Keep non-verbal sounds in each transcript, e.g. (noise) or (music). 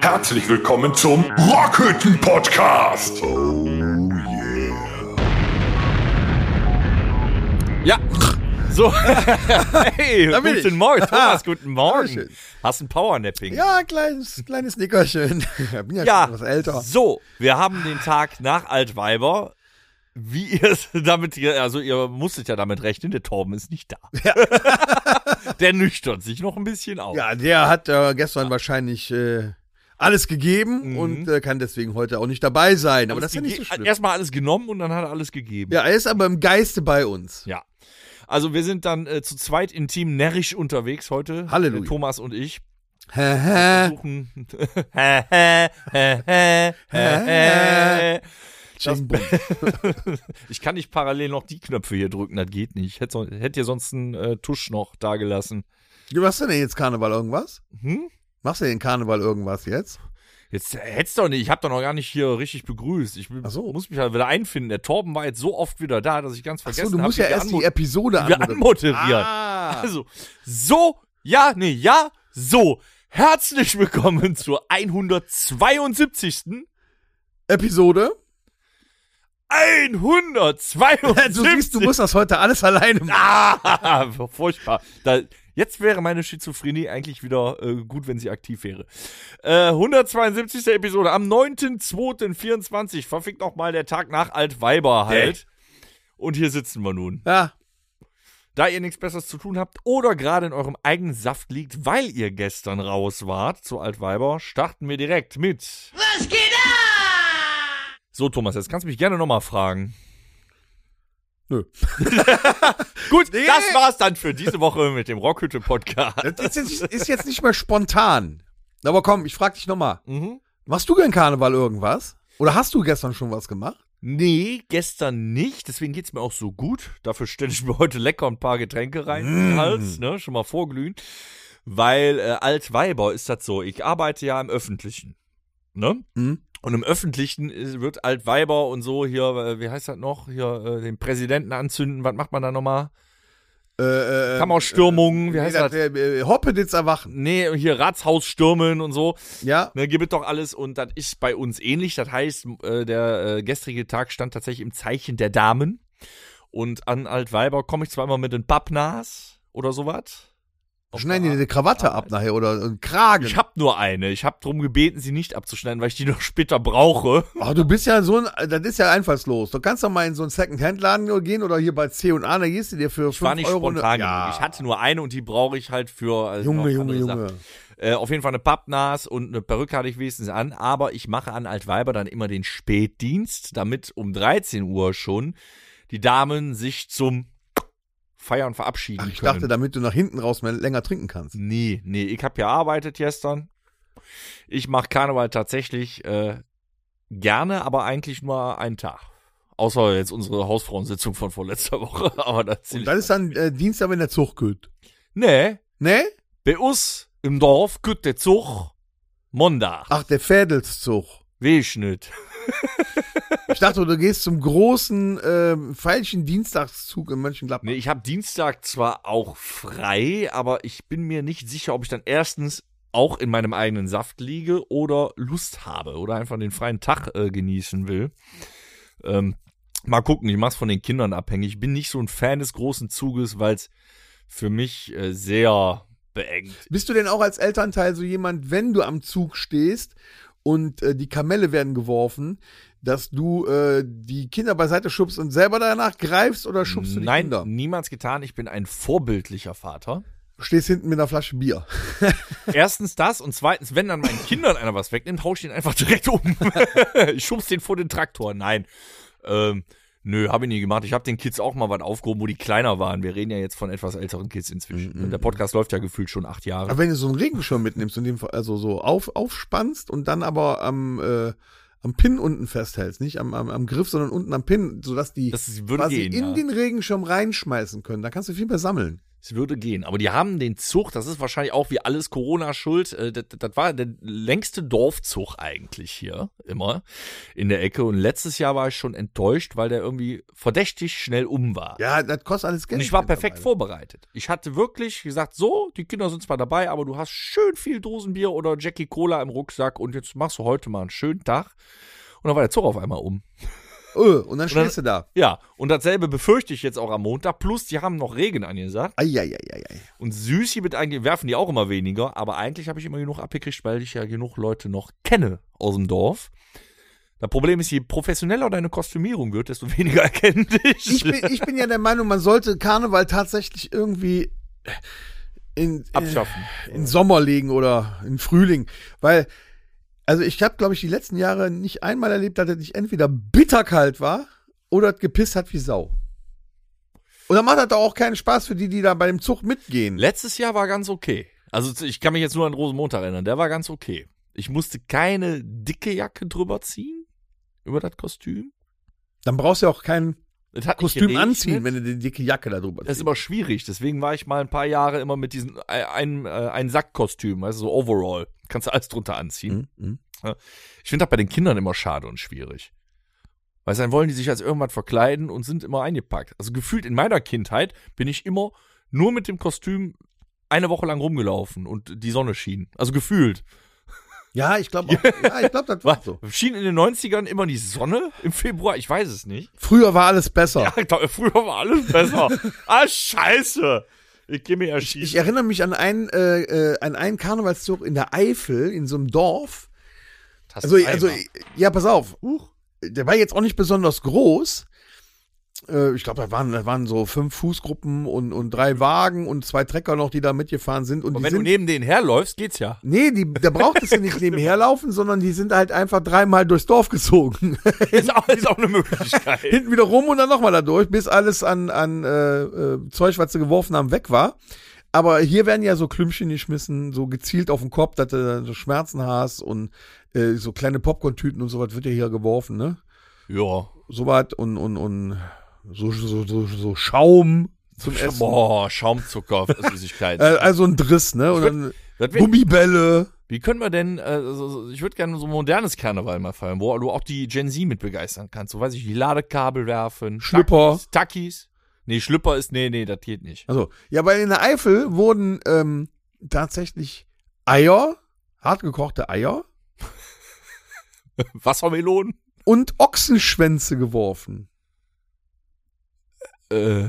Herzlich willkommen zum Rockhütten Podcast. Oh Ja. So. (laughs) hey, Da guten ich. Morgen, Thomas, (laughs) guten. Morgen. Hast ein Powernapping. Ja, kleines, kleines Nickerchen. (laughs) Ich bin ja, Ja, schon etwas älter. so, wir haben den Tag nach Altweiber. Wie ihr es damit, also ihr musstet ja damit rechnen, der Torben ist nicht da. Der nüchtert sich noch ein bisschen auf. Ja, der hat äh, gestern wahrscheinlich äh, alles gegeben Mhm. und äh, kann deswegen heute auch nicht dabei sein. Aber das ist ja nicht so Hat schlimm. Erstmal alles genommen und dann hat er alles gegeben. Ja, er ist aber im Geiste bei uns. Ja. Also wir sind dann äh, zu zweit intim närrisch unterwegs heute. Halleluja. Äh, Thomas und ich. Versuchen. (laughs) Bond. (laughs) Ich kann nicht parallel noch die Knöpfe hier drücken, das geht nicht. Ich hätte, so- hätte dir sonst einen äh, Tusch noch da gelassen. Du machst du denn jetzt Karneval irgendwas? Hm? Machst du denn Karneval irgendwas jetzt? Jetzt hättest doch nicht, ich habe doch noch gar nicht hier richtig begrüßt. Ich so. muss mich halt wieder einfinden. Der Torben war jetzt so oft wieder da, dass ich ganz vergessen du habe, musst ja wie wir erst die Episode anmoderieren. Ah. Also, so, ja, nee, ja, so. Herzlich willkommen zur 172. Episode? 172. Du siehst, du musst das heute alles alleine machen. Ah, (laughs) furchtbar. Da, jetzt wäre meine Schizophrenie eigentlich wieder äh, gut, wenn sie aktiv wäre. Äh, 172. Episode am 9.2.24. Verfickt noch mal der Tag nach Altweiber halt. Und hier sitzen wir nun. Ja, Da ihr nichts Besseres zu tun habt oder gerade in eurem eigenen Saft liegt, weil ihr gestern raus wart zu Altweiber, starten wir direkt mit. Was geht? So, Thomas, jetzt kannst du mich gerne nochmal fragen. Nö. (laughs) Gut, das war's dann für diese Woche mit dem Rockhütte-Podcast. das ist jetzt, ist jetzt nicht mehr spontan. Aber komm, ich frag dich nochmal. Mhm. Machst du gern Karneval irgendwas? Oder hast du gestern schon was gemacht? Nee, gestern nicht, deswegen geht's mir auch so gut. Dafür stelle ich mir heute lecker ein paar Getränke rein in den Hals, ne, schon mal vorglühen. Weil äh, Altweiber ist das so, ich arbeite ja im Öffentlichen, ne? Mhm. Und im Öffentlichen wird Altweiber und so hier, äh, wie heißt das noch, hier äh, den Präsidenten anzünden, was macht man da nochmal? Äh, äh, Kammerstürmungen, wie heißt nee, das? Äh, Hoppeditz erwachen. Nee, hier Ratshaus stürmen und so. Ja. Ne, gibt es doch alles und das ist bei uns ähnlich. Das heißt, äh, der äh, gestrige Tag stand tatsächlich im Zeichen der Damen. Und an Altweiber komme ich zwar immer mit den Pappnas oder sowas. Schneiden die die Krawatte ab nachher oder einen Kragen. Ich habe nur eine. Ich habe darum gebeten, sie nicht abzuschneiden, weil ich die noch später brauche. Ach, du bist ja so ein, das ist ja einfallslos. Du kannst doch mal in so einen Second-Hand-Laden gehen oder hier bei C&A, da gehst du dir für Ich war 5 nicht Euro. spontan ne- genug. Ich hatte nur eine und die brauche ich halt für also Junge, Junge, Junge. Äh, auf jeden Fall eine Pappnas und eine Perücke hatte ich wenigstens an, aber ich mache an Altweiber dann immer den Spätdienst, damit um 13 Uhr schon die Damen sich zum Feiern verabschieden Ach, ich können. dachte, damit du nach hinten raus mehr länger trinken kannst. nee, nee, ich habe gearbeitet gestern. Ich mache Karneval tatsächlich äh, gerne, aber eigentlich nur einen Tag. Außer jetzt unsere Hausfrauensitzung von vorletzter Woche. (laughs) Aber das, Und das ist dann äh, Dienstag, wenn der Zug geht. Nee, Ne? bei uns im Dorf geht der Zug Montag. Ach, der Fädelszug. Nicht. Ich dachte, du gehst zum großen ähm, feilschen Dienstagszug in Mönchengladbach. Nee, ich habe Dienstag zwar auch frei, aber ich bin mir nicht sicher, ob ich dann erstens auch in meinem eigenen Saft liege oder Lust habe oder einfach den freien Tag äh, genießen will. Ähm, mal gucken, ich mach's von den Kindern abhängig. Ich bin nicht so ein Fan des großen Zuges, weil es für mich äh, sehr beengt. Bist du denn auch als Elternteil so jemand, wenn du am Zug stehst und äh, die Kamelle werden geworfen, dass du äh, die Kinder beiseite schubst und selber danach greifst oder schubst du die Nein, Kinder? niemals getan. Ich bin ein vorbildlicher Vater. Du stehst hinten mit einer Flasche Bier. (laughs) Erstens das und zweitens, wenn dann meinen Kindern einer was wegnimmt, hau ich den einfach direkt um. (laughs) ich schub's den vor den Traktor. Nein. Ähm, nö, habe ich nie gemacht. Ich habe den Kids auch mal was aufgehoben, wo die kleiner waren. Wir reden ja jetzt von etwas älteren Kids inzwischen. Der Podcast läuft ja gefühlt schon acht Jahre. Aber wenn du so einen Regenschirm mitnimmst und den also so auf, aufspannst und dann aber am, äh, am Pin unten festhältst, nicht am, am, am Griff, sondern unten am Pin, sodass die Das quasi gehen, in ja. den Regenschirm reinschmeißen können, da kannst du viel mehr sammeln. Es würde gehen. Aber die haben den Zug, das ist wahrscheinlich auch wie alles Corona schuld. Äh, das, das war der längste Dorfzug eigentlich hier immer in der Ecke. Und letztes Jahr war ich schon enttäuscht, weil der irgendwie verdächtig schnell um war. Ja, das kostet alles Geld. Und ich war perfekt mittlerweile. vorbereitet. Ich hatte wirklich gesagt, so, die Kinder sind zwar dabei, aber du hast schön viel Dosenbier oder Jackie Cola im Rucksack und jetzt machst du heute mal einen schönen Tag. Und dann war der Zug auf einmal um. Oh, und dann stehst du da. Ja, und dasselbe befürchte ich jetzt auch am Montag. Plus, die haben noch Regen angesagt. Eieieiei. Und Süßi wird eigentlich, werfen die auch immer weniger. Aber eigentlich habe ich immer genug abgekriegt, weil ich ja genug Leute noch kenne aus dem Dorf. Das Problem ist, je professioneller deine Kostümierung wird, desto (laughs) weniger erkennen dich. Ich bin, ich bin ja der Meinung, man sollte Karneval tatsächlich irgendwie in, Abschaffen. in, in Sommer legen oder in Frühling. Weil, also ich habe, glaube ich, die letzten Jahre nicht einmal erlebt, dass es nicht entweder bitterkalt war oder gepisst hat wie Sau. Und dann macht das doch auch keinen Spaß für die, die da bei dem Zug mitgehen. Letztes Jahr war ganz okay. Also ich kann mich jetzt nur an Rosenmontag erinnern. Der war ganz okay. Ich musste keine dicke Jacke drüber ziehen. Über das Kostüm. Dann brauchst du ja auch kein Kostüm anziehen, wenn du die dicke Jacke da drüber Das ist ziehst. immer schwierig. Deswegen war ich mal ein paar Jahre immer mit diesem äh, ein, äh, ein Sackkostüm, also so Overall. Kannst du alles drunter anziehen. Mhm. Ich finde das bei den Kindern immer schade und schwierig. Weil dann wollen die sich als irgendwas verkleiden und sind immer eingepackt. Also gefühlt in meiner Kindheit bin ich immer nur mit dem Kostüm eine Woche lang rumgelaufen und die Sonne schien. Also gefühlt. Ja, ich glaube, (laughs) ja, ich glaube, das war so. Schien in den 90ern immer die Sonne im Februar? Ich weiß es nicht. Früher war alles besser. Ja, früher war alles besser. (laughs) ah, scheiße. Ich geh mir Ich erschießen. erinnere mich an einen, äh, äh, an einen Karnevalszug in der Eifel, in so einem Dorf. Also, also, ja, pass auf. Der war jetzt auch nicht besonders groß. Äh, ich glaube, da waren, da waren so fünf Fußgruppen und, und drei Wagen und zwei Trecker noch, die da mitgefahren sind. Und Und wenn du sind, neben denen herläufst, geht's ja. nee, die, da brauchtest du nicht nebenher laufen, sondern die sind halt einfach dreimal durchs Dorf gezogen. (laughs) Ist auch, ist auch eine Möglichkeit. Hinten wieder rum und dann nochmal da durch, bis alles an, an äh, äh, Zeug, was sie geworfen haben, weg war. Aber hier werden ja so Klümpchen geschmissen, so gezielt auf den Kopf, dass du dann so Schmerzen hast und äh, so kleine Popcorn-Tüten und sowas wird ja hier geworfen, ne? ja. Sowas und, und, und so, so, so, so Schaum zum Essen. Boah, (laughs) Schaumzucker, Süßigkeiten. Äh, also ein Driss, ne? Und dann wär- Gummibälle. Wie können wir denn, äh, so, so- ich würde gerne so ein modernes Karneval mal feiern, wo du auch die Gen Z mit begeistern kannst. So weiß ich, die Ladekabel werfen. Schlüpper. Takis. Takis. Nee, Schlüpper ist, nee, nee, das geht nicht. Also, ja, weil in der Eifel wurden ähm, tatsächlich Eier, hartgekochte Eier (laughs) Wassermelonen? und Ochsenschwänze geworfen. Äh,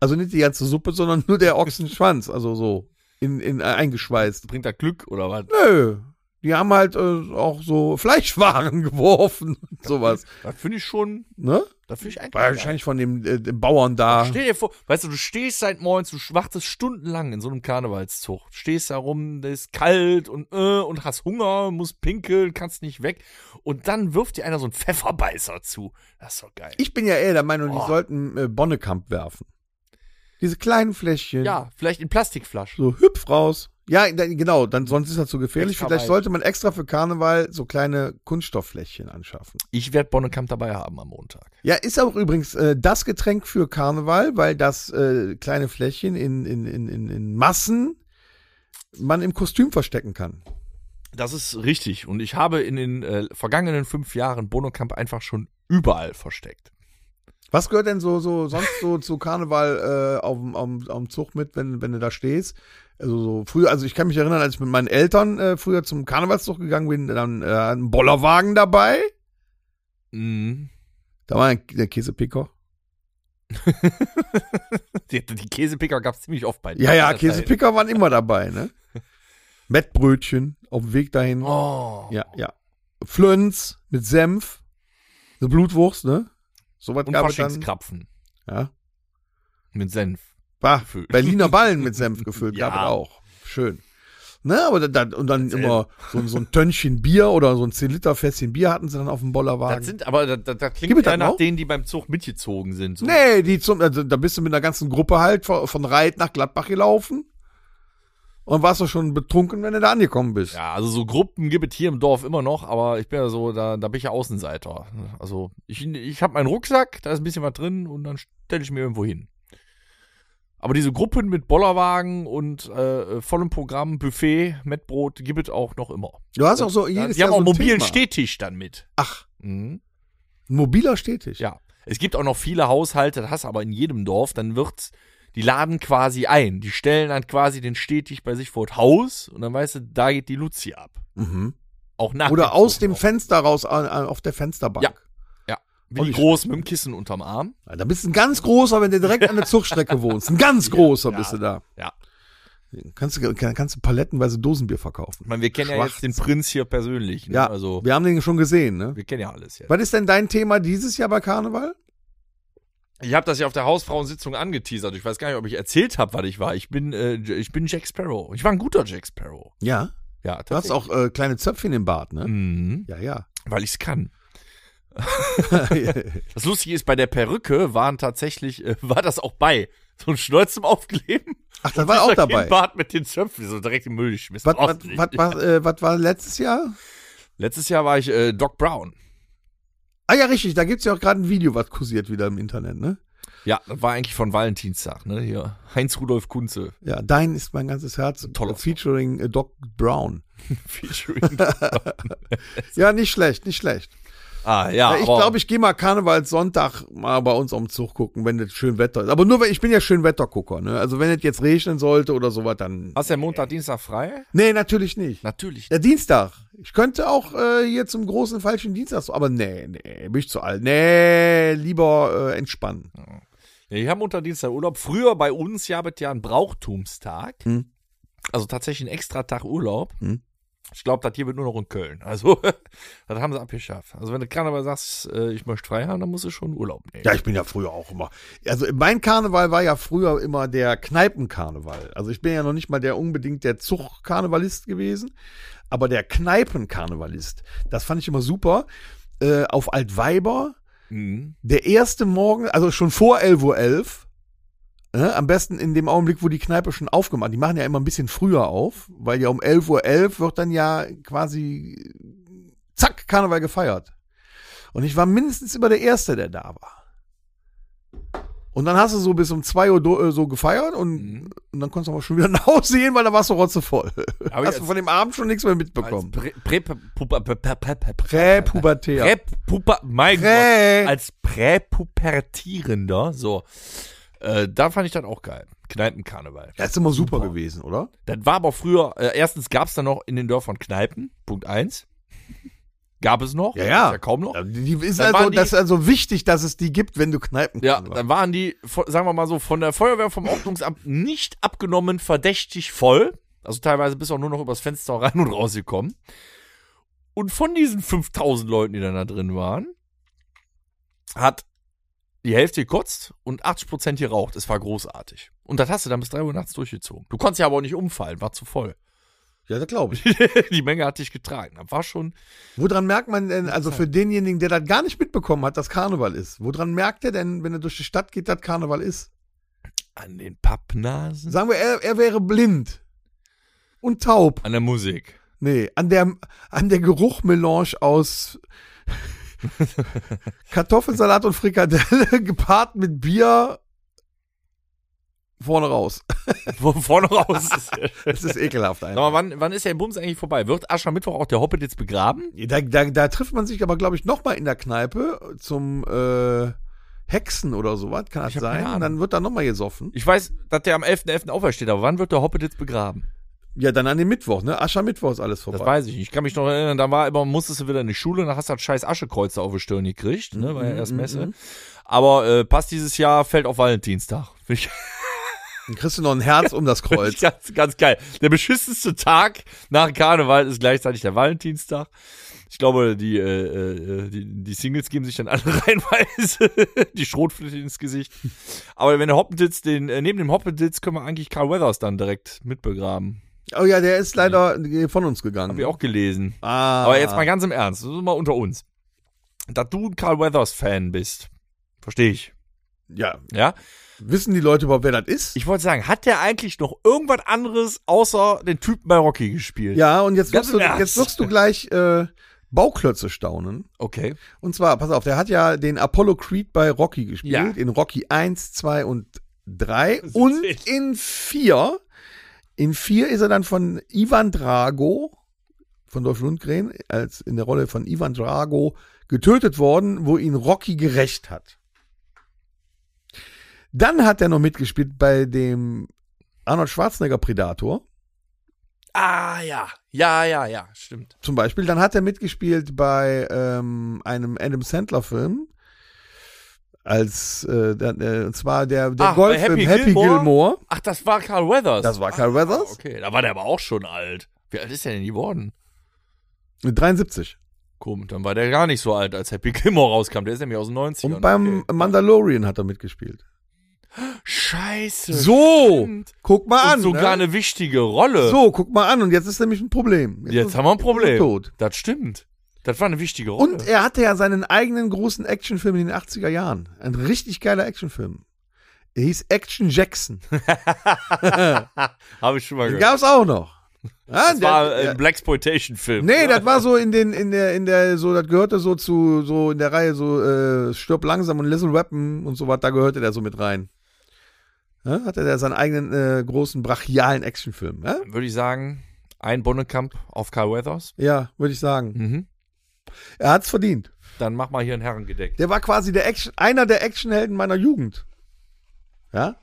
Also nicht die ganze Suppe, sondern nur der Ochsenschwanz, also so in, in eingeschweißt. bringt das Glück oder was? Nö, die haben halt äh, auch so Fleischwaren (laughs) geworfen und sowas, Das finde ich schon, ne? das finde ich eigentlich. War wahrscheinlich von dem, äh, dem Bauern da. Stell dir vor, weißt du, du stehst seit morgens, du wartest stundenlang in so einem Karnevalszug. Stehst da rum, da ist kalt und äh, und hast Hunger, musst pinkeln, kannst nicht weg. Und dann wirft dir einer so einen Pfefferbeißer zu. Das ist doch geil. Ich bin ja eher der Meinung, die Oh. sollten äh, Bonnekamp werfen. Diese kleinen Fläschchen. Ja, vielleicht in Plastikflaschen. So hüpf raus. Ja, genau, dann sonst ist das zu gefährlich. Extra Vielleicht weit. sollte man extra für Karneval so kleine Kunststofffläschchen anschaffen. Ich werde Bonnekamp dabei haben am Montag. Ja, ist auch übrigens äh, das Getränk für Karneval, weil das äh, kleine Fläschchen in, in, in, in, in Massen man im Kostüm verstecken kann. Das ist richtig. Und ich habe in den äh, vergangenen fünf Jahren Bonnekamp einfach schon überall versteckt. Was gehört denn so, so sonst so zu Karneval äh, auf, dem- auf, auf dem Zug mit, wenn, wenn du da stehst? Also so früher, also ich kann mich erinnern, als ich mit meinen Eltern äh, früher zum Karnevalszug gegangen bin, dann äh, ein Bollerwagen dabei. Mhm. Da war ein, der Käsepicker. (laughs) Die, die Käsepicker gab es ziemlich oft bei Ja, ja, Zeit. Käsepicker waren immer dabei, ne? (laughs) Mettbrötchen auf dem Weg dahin. Oh. Ja, ja. Flöns mit Senf. Eine Blutwurst, ne? Sowas Und gab es dann. Ja. mit Senf. Bah, Gefüllt. Berliner Ballen mit (laughs) Senf gefüllt, Ja. gab es auch. Schön. Ne, aber dann, und dann Erzähl. immer so, so ein Tönnchen Bier oder so ein 10 Liter Fässchen Bier hatten sie dann auf dem Bollerwagen. Das sind aber, das, das, das Gibt klingt ja das nach noch? denen, die beim Zug mitgezogen sind. So. nee, die zum, also, da bist du mit einer ganzen Gruppe halt von, von Reit nach Gladbach gelaufen. Und warst du schon betrunken, wenn du da angekommen bist. Ja, also so Gruppen gibt es hier im Dorf immer noch, aber ich bin ja so, da, da bin ich ja Außenseiter. Also ich, ich habe meinen Rucksack, da ist ein bisschen was drin und dann stelle ich mir irgendwo hin. Aber diese Gruppen mit Bollerwagen und äh, vollem Programm, Buffet, Mettbrot, gibt es auch noch immer. Du hast auch so jedes Die Jahr haben auch so mobilen Thema. Stehtisch dann mit. Ach, Mhm. ein mobiler Stehtisch. Ja. Es gibt auch noch viele Haushalte, das hast du aber in jedem Dorf, dann wird's, die laden quasi ein. Die stellen dann quasi den Stehtisch bei sich vor das Haus und dann weißt du, da geht die Luzi ab. Mhm. Auch nach Oder aus dem noch. Fenster raus an, an, auf der Fensterbank. Ja. Ja. Wie Olli groß mit dem Kissen unterm Arm. Ja, Da bist du ein ganz großer, wenn du direkt an der Zugstrecke wohnst. Ein ganz (laughs) großer ja. bist du da. Ja. Kannst du, kann- kannst du palettenweise Dosenbier verkaufen. Ich meine, wir kennen ja jetzt den Prinz hier persönlich. Ne? Ja, Also, wir haben den schon gesehen, ne? wir kennen ja alles jetzt. Was ist denn dein Thema dieses Jahr bei Karneval? Ich habe das ja auf der Hausfrauensitzung angeteasert. Ich weiß gar nicht, ob ich erzählt habe, was ich war. Ich bin, äh, ich bin Jack Sparrow. Ich war ein guter Jack Sparrow. Ja. Ja, Du hast auch äh, kleine Zöpfchen im Bart, ne? Mhm, Ja, ja. weil ich's kann. (laughs) Das Lustige ist, bei der Perücke waren tatsächlich, äh, war das auch bei. So ein Schnäuz zum Aufkleben. Ach, das war auch dabei. Kinnbart mit den Zöpfen, so direkt im Müll geschmissen. Was, was, was, war, äh, was war letztes Jahr? Letztes Jahr war ich äh, Doc Brown. Ah ja, richtig, da gibt's ja auch gerade ein Video, was kursiert wieder im Internet, ne? Ja, das war eigentlich von Valentinstag, ne? Hier. Heinz-Rudolf Kunze. Ja, dein ist mein ganzes Herz. Toller äh, (laughs) Featuring Doc Brown. Featuring. (laughs) Ja, nicht schlecht, nicht schlecht. Ah, ja. Ja, ich glaube, ich gehe mal Karnevalssonntag mal bei uns am Zug gucken, wenn das schön Wetter ist. Aber nur, wenn ich bin ja schön Wettergucker, ne? Also wenn es jetzt regnen sollte oder sowas, dann. Hast du ja Montag, Dienstag frei? Nee, natürlich nicht. Natürlich. Der Dienstag. Ich könnte auch äh, hier zum großen falschen Dienstag, aber nee, nee, bin ich zu alt. Nee, lieber äh, entspannen. Ja, ich habe Montag, Dienstag Urlaub. Früher bei uns ja es ja ein Brauchtumstag. Hm. Also tatsächlich ein extra Tag Urlaub. Hm. Ich glaube, das hier wird nur noch in Köln. Also, (laughs) das haben sie abgeschafft. Also, wenn du Karneval sagst, äh, ich möchte frei haben, dann musst du schon Urlaub nehmen. Ja, ich bin ja früher auch immer. Also mein Karneval war ja früher immer der Kneipenkarneval. Also ich bin ja noch nicht mal der unbedingt der Zugkarnevalist gewesen, aber der Kneipenkarnevalist. Das fand ich immer super. Äh, auf Altweiber, Mhm. der erste Morgen, also schon vor 11.11 Uhr, äh, am besten in dem Augenblick, wo die Kneipe schon aufgemacht. Die machen ja immer ein bisschen früher auf, weil ja um 11.11 Uhr wird dann ja quasi zack, Karneval gefeiert. Und ich war mindestens immer der Erste, der da war. Und dann hast du so bis um 2 Uhr äh, so gefeiert und, Mhm. und dann konntest du aber schon wieder (laughs) nach Hause gehen, weil da warst du rotzevoll. Aber hast du von dem Abend schon nichts mehr mitbekommen. Präpubertär. Prä, mein. Gott, als Präpubertierender, so, äh, da fand ich das auch geil. Kneipenkarneval. Das ist immer super, gewesen, oder? Das war aber früher, äh, erstens gab es da noch in den Dörfern Kneipen, Punkt eins. Gab es noch? Ja, ja. Ist ja kaum noch. Ja, Die ist Dann also, die- das ist also wichtig, dass es die gibt, wenn du Kneipen Ja, dann waren die, sagen wir mal so, von der Feuerwehr, vom Ordnungsamt nicht abgenommen, verdächtig voll. Also teilweise bis auch nur noch übers Fenster rein und rausgekommen. Und von diesen 5000 Leuten, die dann da drin waren, hat die Hälfte gekotzt und 80% geraucht. Es war großartig. Und das hast du dann bis 3 Uhr nachts durchgezogen. Du konntest ja aber auch nicht umfallen, war zu voll. Ja, das glaube ich. (laughs) die Menge hat dich getragen. Das war schon, Woran merkt man denn, also für denjenigen, der das gar nicht mitbekommen hat, dass Karneval ist, woran merkt er denn, wenn er durch die Stadt geht, dass Karneval ist? an den Pappnasen. Sagen wir, er, er wäre blind und taub. An der Musik. Nee, an der, an der Geruchmelange aus (laughs) Kartoffelsalat und Frikadelle (laughs) gepaart mit Bier vorne raus. (laughs) Vorne raus. Das ist ekelhaft einfach. mal, wann, wann ist der Bums eigentlich vorbei? Wird Aschermittwoch auch der Hoppet jetzt begraben? Da, da, da trifft man sich aber, glaube ich, noch mal in der Kneipe zum äh, Hexen oder sowas, kann das Ich keine sein? Und dann wird da noch mal gesoffen. Ich weiß, dass der am 11.11. aufersteht, aber wann wird der Hoppet jetzt begraben? Ja, dann an dem Mittwoch, ne? Aschermittwoch ist alles vorbei. Das weiß ich nicht. Ich kann mich noch erinnern, da war immer, musstest du wieder in die Schule, dann hast du das scheiß Aschekreuz da auf die Stirn gekriegt, ne? War ja erst Mhm, Messe. mhm. Aber äh, passt dieses Jahr, fällt auf Valentinstag. (laughs) Finde ich Dann kriegst du noch ein Herz um das (laughs) Kreuz. ganz, ganz geil. Der beschissenste Tag nach Karneval ist gleichzeitig der Valentinstag. Ich glaube, die, äh, äh, die, die Singles geben sich dann alle (laughs) reinweise die Schrotflinte ins Gesicht. Aber wenn der Hoppentitz, den, äh, neben dem Hoppentitz können wir eigentlich Carl Weathers dann direkt mitbegraben. Oh ja, der ist leider von uns gegangen. Hab ich auch gelesen. Ah. Aber jetzt mal ganz im Ernst, das ist mal unter uns. Dass du ein Carl Weathers-Fan bist, verstehe ich. Ja. Ja? Wissen die Leute überhaupt, wer das ist? Ich wollte sagen, hat der eigentlich noch irgendwas anderes außer den Typen bei Rocky gespielt? ja, und jetzt wirst, du, jetzt wirst du gleich äh, Bauklötze staunen. Okay. Und zwar, pass auf, der hat ja den Apollo Creed bei Rocky gespielt. Ja. In Rocky 1, 2 und drei (laughs) und in vier. In vier ist er dann von Ivan Drago, von Dolph Lundgren, als in der Rolle von Ivan Drago getötet worden, wo ihn Rocky gerecht hat. Dann hat er noch mitgespielt bei dem Arnold Schwarzenegger Predator. Ah, ja. Ja, ja, ja, stimmt. Zum Beispiel. Dann hat er mitgespielt bei ähm, einem Adam Sandler-Film. Als, äh, der, äh, und zwar der, der Ach, Golffilm Happy Happy, Gilmore? Gilmore. Ach, das war Carl Weathers. Das war Carl Weathers. Ah, okay, da war der aber auch schon alt. Wie alt ist der denn geworden? 73. Komisch, dann war der gar nicht so alt, als Happy Gilmore rauskam. Der ist nämlich aus den 90ern. Und beim okay. Mandalorian hat er mitgespielt. Scheiße. So, stimmt. guck mal Und an. sogar ne? eine wichtige Rolle. So, guck mal an. Und jetzt ist nämlich ein Problem. Jetzt ist- haben wir ein Problem. Tot. Das stimmt. Das war eine wichtige Rolle. Und er hatte ja seinen eigenen großen Actionfilm in den 80er Jahren. Ein richtig geiler Actionfilm. Er hieß Action Jackson. (laughs) (laughs) Habe ich schon mal Den gehört. gab's auch noch. Ja, Das der- war ein Blaxploitation-Film. Nee, das war so in den, in der, in der, so, das gehörte so zu, so in der Reihe so, äh, Stirb langsam und Little Weapon und so was, da gehörte der so mit rein. Ja, hatte der seinen eigenen, äh, großen, brachialen Actionfilm, ja? Würde ich sagen, ein Bonnekamp auf Carl Weathers. Ja, würde ich sagen. Mhm. Er hat's verdient. Dann mach mal hier ein Herrengedeck. Der war quasi der Action, einer der Actionhelden meiner Jugend. Ja?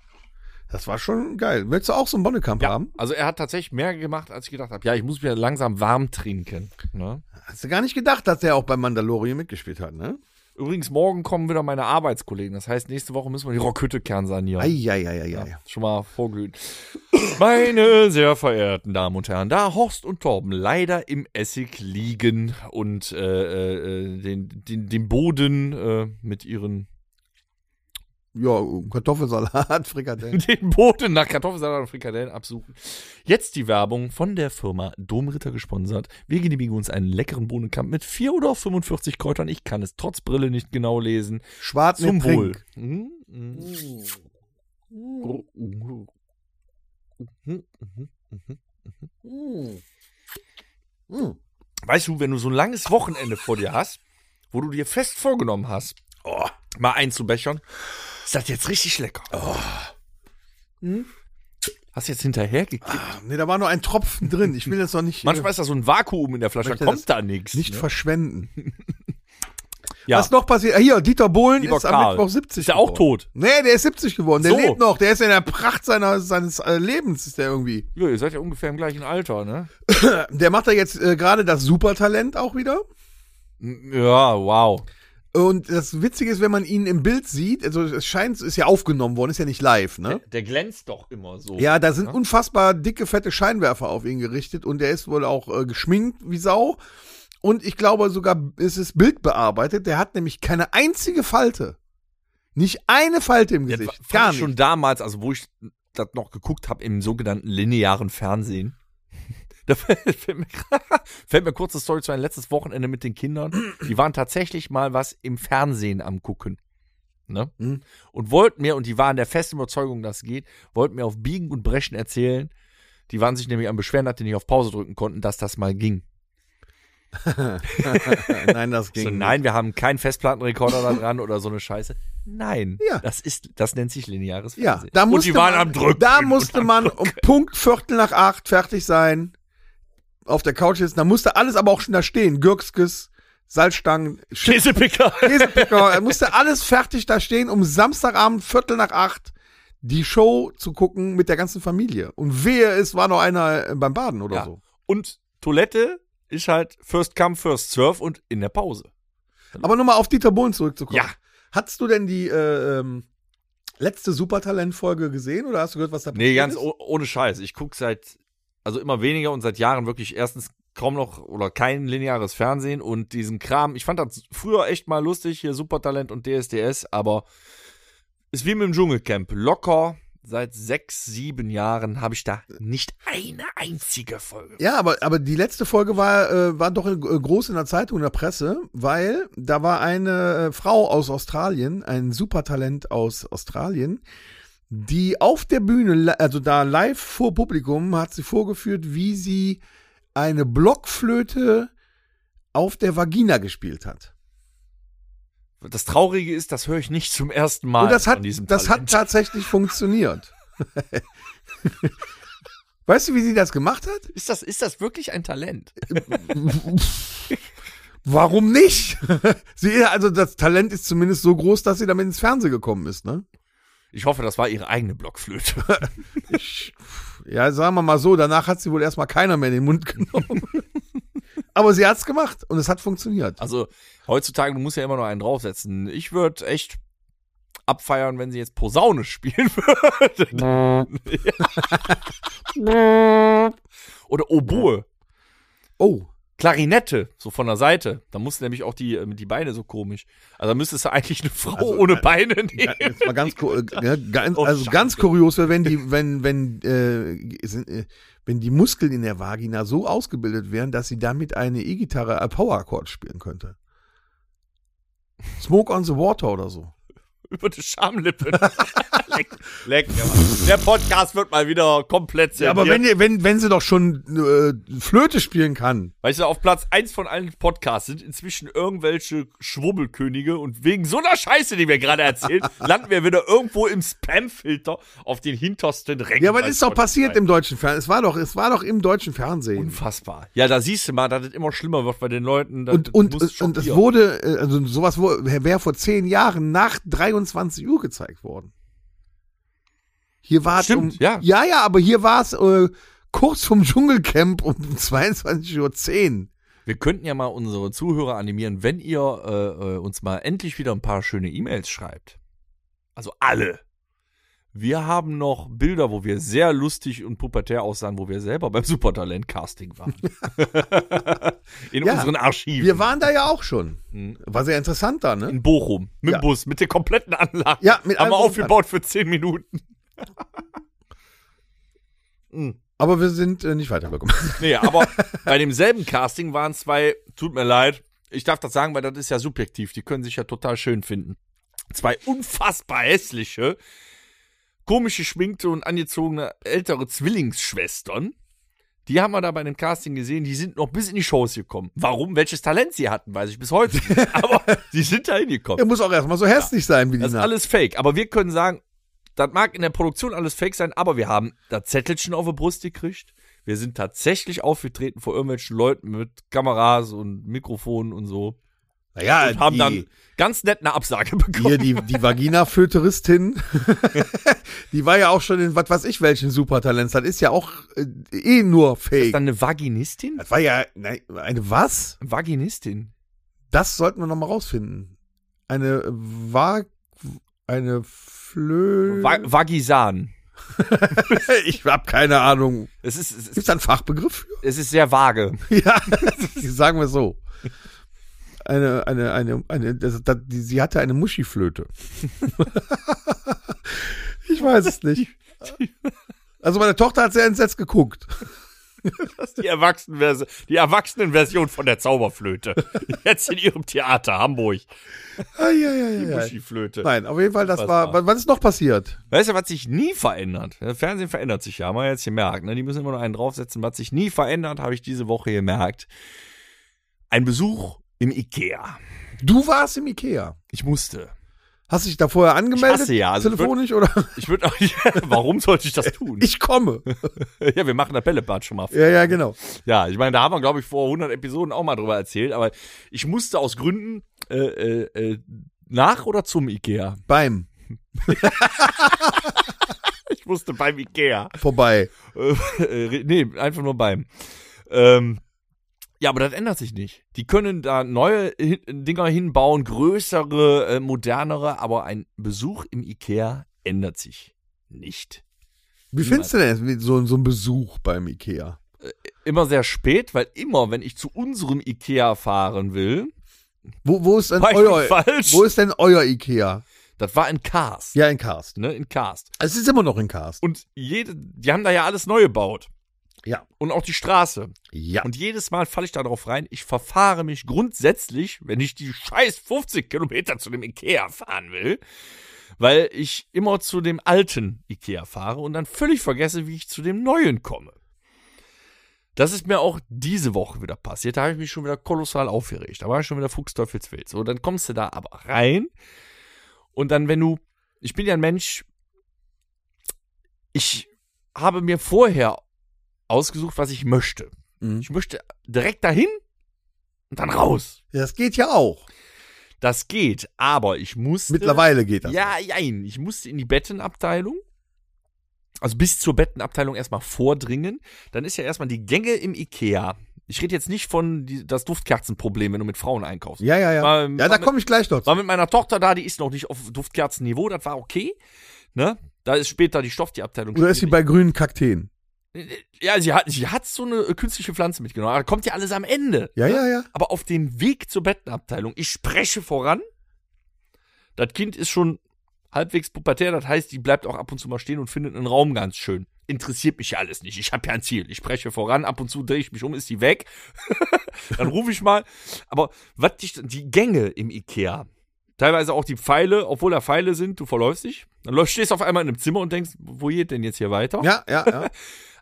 Das war schon geil. Willst du auch so einen Bonnekamp Ja, haben? also er hat tatsächlich mehr gemacht, als ich gedacht habe. Ja, ich muss mir langsam warm trinken. Ne? Hast du gar nicht gedacht, dass der auch beim Mandalorian mitgespielt hat, ne? Übrigens, morgen kommen wieder meine Arbeitskollegen. Das heißt, nächste Woche müssen wir die Rockhütte kernsanieren. Eieieiei. Ja, schon mal vorglühen. (coughs) Meine sehr verehrten Damen und Herren, da Horst und Torben leider im Essig liegen und äh, äh, den, den, den Boden äh, mit ihren Ja, Kartoffelsalat, (laughs) Frikadellen. (laughs) den Boden nach Kartoffelsalat und Frikadellen absuchen. Jetzt die Werbung von der Firma Domritter gesponsert. Wir genehmigen uns einen leckeren Bohnenkamp mit 4 oder 45 Kräutern. Ich kann es trotz Brille nicht genau lesen. Schwarz Zum Wohl. Mhm, mhm. Mhm, mhm, mhm. Mm. Weißt du, wenn du so ein langes Wochenende vor dir hast, wo du dir fest vorgenommen hast, oh, mal einzubechern, ist das jetzt richtig lecker. Hm? Hast du jetzt hinterher gekippt? Nee, da war nur ein Tropfen drin. Ich will das doch nicht, (laughs) Manchmal ist da so ein Vakuum in der Flasche, da kommt da nichts. nicht ne? verschwenden. (laughs) ja. Was noch passiert? Ah, Hier, Dieter Bohlen Lieber ist am Karl. Mittwoch 70 Ist der auch geworden. tot? Nee, der ist 70 geworden. Der So. lebt noch. Der ist in der Pracht seiner, seines äh, Lebens, ist der irgendwie. Ja, ihr seid ja ungefähr im gleichen Alter, ne? (clears throat) Der macht ja jetzt äh, gerade das Supertalent auch wieder. Ja, wow. Und das Witzige ist, wenn man ihn im Bild sieht, also es scheint, ist ja aufgenommen worden, ist ja nicht live, ne? Der glänzt doch immer so. Ja, da sind unfassbar dicke, fette Scheinwerfer auf ihn gerichtet und der ist wohl auch äh, geschminkt wie Sau. Und ich glaube sogar, es ist bildbearbeitet. Der hat nämlich keine einzige Falte. Nicht eine Falte im Gesicht. fand Gar ich nicht. schon damals, also wo ich das noch geguckt habe im sogenannten linearen Fernsehen. Da (laughs) fällt mir, fällt mir kurze Story zu ein letztes Wochenende mit den Kindern. Die waren tatsächlich mal was im Fernsehen am gucken. Ne? Mhm. Und wollten mir, und die waren der festen Überzeugung, dass es geht, wollten mir auf Biegen und Brechen erzählen, die waren sich nämlich am Beschweren, dass die nicht auf Pause drücken konnten, dass das mal ging. (laughs) nein, das (laughs) ging. So, nicht. nein, wir haben keinen Festplattenrekorder da dran oder so eine Scheiße. Nein, Ja. das ist, das nennt sich lineares Ja, Fernsehen. da und musste die waren man, am Drücken. Da und musste man um Punkt Viertel nach acht fertig sein. Auf der Couch sitzen. Da musste alles aber auch schon da stehen. Gürkskes, Salzstangen, Käsepicker. (laughs) Käsepicker. da musste alles fertig da stehen, um Samstagabend Viertel nach acht die Show zu gucken mit der ganzen Familie. Und wehe, es war noch einer äh, beim Baden oder Ja. so. Und Toilette ist halt First Come, First Serve und in der Pause. Aber nur mal auf Dieter Bohlen zurückzukommen. Ja. Hattest du denn die äh, ähm, letzte Supertalent-Folge gesehen oder hast du gehört, was da Nee, passiert ganz ist? oh- ohne Scheiß. Ich gucke seit, also immer weniger und seit Jahren wirklich erstens kaum noch oder kein lineares Fernsehen und diesen Kram. Ich fand das früher echt mal lustig, hier Supertalent und DSDS, aber ist wie mit dem Dschungelcamp. Locker seit sechs, sieben Jahren habe ich da nicht eine einzige Folge. Ja, aber, aber die letzte Folge war, äh, war doch äh, groß in der Zeitung, in der Presse, weil da war eine äh, Frau aus Australien, ein Supertalent aus Australien, die auf der Bühne, also da live vor Publikum, hat sie vorgeführt, wie sie eine Blockflöte auf der Vagina gespielt hat. Das Traurige ist, das höre ich nicht zum ersten Mal. Und das hat, das hat tatsächlich funktioniert. (laughs) weißt du, wie sie das gemacht hat? Ist das, ist das wirklich ein Talent? (laughs) Warum nicht? (laughs) sie, also das Talent ist zumindest so groß, dass sie damit ins Fernsehen gekommen ist, ne? Ich hoffe, das war ihre eigene Blockflöte. (laughs) Ich, ja, sagen wir mal so, danach hat sie wohl erstmal keiner mehr in den Mund genommen. (laughs) Aber sie hat's gemacht und es hat funktioniert. Also heutzutage, du musst ja immer noch einen draufsetzen. Ich würde echt abfeiern, wenn sie jetzt Posaune spielen (laughs) würde. Oder Oboe. Oh, Klarinette, so von der Seite. Da mussten nämlich auch die, äh, die Beine so komisch. Also da müsstest du eigentlich eine Frau Also, ohne äh, Beine nehmen. jetzt mal ganz, äh, ja, (laughs) ganz Oh, also Scheiße. ganz kurios wäre, wenn die, wenn, wenn, äh, sind, äh, wenn die Muskeln in der Vagina so ausgebildet wären, dass sie damit eine E-Gitarre äh, Power Chord spielen könnte. Smoke on the Water oder so. Über die Schamlippe. (laughs) leck, leck. Der Podcast wird mal wieder komplett Ja, aber wenn, wenn, wenn sie doch schon äh, Flöte spielen kann. Weißt du, auf Platz eins von allen Podcasts sind inzwischen irgendwelche Schwubbelkönige und wegen so einer Scheiße, die wir gerade erzählen, (laughs) landen wir wieder irgendwo im Spam-Filter auf den hintersten Rängen. Ja, aber das ist doch passiert im deutschen Fernsehen. Es war doch, es war doch im deutschen Fernsehen. Unfassbar. Ja, da siehst du mal, dass es immer schlimmer wird bei den Leuten. Das Und, und, und es wurde, äh, also sowas wäre vor zehn Jahren nach 23 Uhr gezeigt worden. Hier war es um, Stimmt, ja. Ja, ja, aber hier war es äh, kurz vom Dschungelcamp um (laughs) 22.10 Uhr. Wir könnten ja mal unsere Zuhörer animieren, wenn ihr äh, äh, uns mal endlich wieder ein paar schöne E-Mails schreibt. Also alle. Wir haben noch Bilder, wo wir sehr lustig und pubertär aussahen, wo wir selber beim Supertalent-Casting waren. (laughs) In Ja, unseren Archiven. Wir waren da ja auch schon. Mhm. War sehr interessant da, ne? in Bochum. Mit Ja. dem Bus, mit der kompletten Anlage. Ja, mit Haben wir aufgebaut für zehn Minuten. Aber wir sind äh, nicht weitergekommen. (laughs) Nee, aber bei demselben Casting waren zwei, tut mir leid, ich darf das sagen, weil das ist ja subjektiv, die können sich ja total schön finden. Zwei unfassbar hässliche, komisch geschminkte und angezogene ältere Zwillingsschwestern. Die haben wir da bei dem Casting gesehen, die sind noch bis in die Shows gekommen. Warum? Welches Talent sie hatten, weiß ich bis heute nicht. (laughs) Aber die sind da Er hingekommen. muss auch erstmal so hässlich sein wie die Das ist Nacht. alles fake. Aber wir können sagen, das mag in der Produktion alles fake sein, aber wir haben da Zettelchen auf der Brust gekriegt. Wir sind tatsächlich aufgetreten vor irgendwelchen Leuten mit Kameras und Mikrofonen und so. Naja, Und haben die, dann ganz nett eine Absage bekommen. hier die, die Vagina-Föteristin, (laughs) die war ja auch schon in was weiß ich welchen Supertalents. Das ist ja auch äh, eh nur ist fake. dann eine Vaginistin? Das war ja nein, eine was? Vaginistin. Das sollten wir noch mal rausfinden. Eine Vag eine Flö Va Vagisan. (laughs) Ich hab keine Ahnung. Es ist, es Gibt's da einen Fachbegriff es ist sehr vage. (laughs) Ja, (laughs) sagen wir so. Eine, eine, eine, eine, das, das, die, sie hatte eine Muschiflöte. ich weiß es nicht. Also meine Tochter hat sehr entsetzt geguckt. (laughs) Das ist die Erwachsenenversion, die Erwachsenenversion von der Zauberflöte. (laughs) Jetzt in ihrem Theater, Hamburg. Ah, ja, ja, ja, ja. Muschiflöte. Nein, auf jeden Fall, das war, was ist noch passiert? Weißt du, was sich nie verändert? Der Fernsehen verändert sich ja, haben wir jetzt gemerkt. Ne? Die müssen immer noch einen draufsetzen. Was sich nie verändert, habe ich diese Woche gemerkt. Ein Besuch im Ikea. Du warst im Ikea. Ich musste. Hast du dich da vorher angemeldet? hasse ja, also telefonisch oder? Ich würde auch, (laughs) warum sollte ich das tun? Ich komme. (laughs) ja, wir machen das Bällebad schon mal. Ja, ja, genau. Ja, ich meine, da haben wir, glaube ich, vor 100 Episoden auch mal drüber erzählt, aber ich musste aus Gründen äh, äh, äh, nach oder zum Ikea. Beim (laughs) Ich musste beim Ikea. vorbei. äh, nee, einfach nur beim. Ähm, ja, aber das ändert sich nicht. Die können da neue Dinger hinbauen, größere, äh, modernere, aber ein Besuch im Ikea ändert sich nicht. Wie findest du denn so, so einen Besuch beim Ikea? Immer sehr spät, weil immer, wenn ich zu unserem Ikea fahren will, Wo, wo ist denn euer, falsch. wo ist denn euer Ikea? das war in Karst. Ja, in Karst. Ne, in Karst. Es ist immer noch in Karst. Und jede, die haben da ja alles neu gebaut. Ja. Und auch die Straße. Ja. Und jedes Mal falle ich da drauf rein. Ich verfahre mich grundsätzlich, wenn ich die scheiß 50 Kilometer zu dem Ikea fahren will, weil ich immer zu dem alten Ikea fahre und dann völlig vergesse, wie ich zu dem neuen komme. Das ist mir auch diese Woche wieder passiert. Da habe ich mich schon wieder kolossal aufgeregt. Da war ich schon wieder Fuchsteufelswild. So, dann kommst du da aber rein. Und dann, wenn du, ich bin ja ein Mensch, ich habe mir vorher ausgesucht, was ich möchte. Mhm. Ich möchte direkt dahin und dann raus. Ja, das geht ja auch. Das geht, aber ich musste. Mittlerweile geht das. Ja, jein. Ich musste in die Bettenabteilung. Also bis zur Bettenabteilung erstmal vordringen. Dann ist ja erstmal die Gänge im Ikea. Ich rede jetzt nicht von die, das Duftkerzenproblem, wenn du mit Frauen einkaufst. Ja, ja, ja. War- ja, war da komme ich gleich noch zu. War mit meiner Tochter da, die ist noch nicht auf Duftkerzenniveau, das war okay. Ne? Da ist später die Stofftie-Abteilung. Oder ist sie bei grünen Kakteen? Ja, sie hat, sie hat so eine äh, künstliche Pflanze mitgenommen. Aber da kommt ja alles am Ende. Ja, ne? ja, ja. Aber auf dem Weg zur Bettenabteilung, ich spreche voran. Das Kind ist schon halbwegs pubertär, das heißt, die bleibt auch ab und zu mal stehen und findet einen Raum ganz schön. Interessiert mich ja alles nicht. Ich habe ja ein Ziel. Ich spreche voran, ab und zu drehe ich mich um, ist die weg. (laughs) Dann rufe ich mal. Aber was dich, die Gänge im Ikea, teilweise auch die Pfeile, obwohl da Pfeile sind, du verläufst dich. Dann stehst auf einmal in einem Zimmer und denkst, wo geht denn jetzt hier weiter? Ja, ja, ja. (laughs)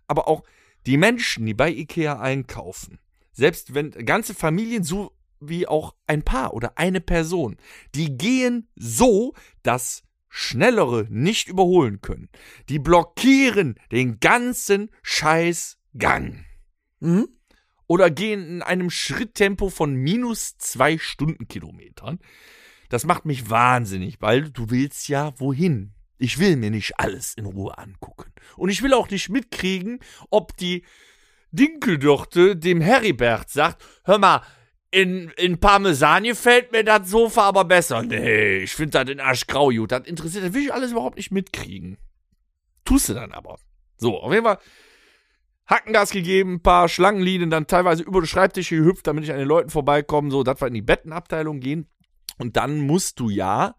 aber auch die Menschen, die bei Ikea einkaufen, selbst wenn ganze Familien so wie auch ein Paar oder eine Person, die gehen so, dass Schnellere nicht überholen können. Die blockieren den ganzen Scheiß Gang. Mhm. Oder gehen in einem Schritttempo von minus zwei Stundenkilometern. Das macht mich wahnsinnig, weil du willst ja wohin. Ich will mir nicht alles in Ruhe angucken. Und ich will auch nicht mitkriegen, ob die Dinkeldochte dem Heribert sagt, hör mal, in, in Parmesan gefällt mir das Sofa aber besser. Nee, ich finde das in Aschgrau gut. Das interessiert, das will ich alles überhaupt nicht mitkriegen. Tust du dann aber. So, auf jeden Fall Hackengas gegeben, ein paar Schlangenlinien, dann teilweise über die Schreibtische gehüpft, damit ich an den Leuten vorbeikomme, so, dass wir in die Bettenabteilung gehen. Und dann musst du ja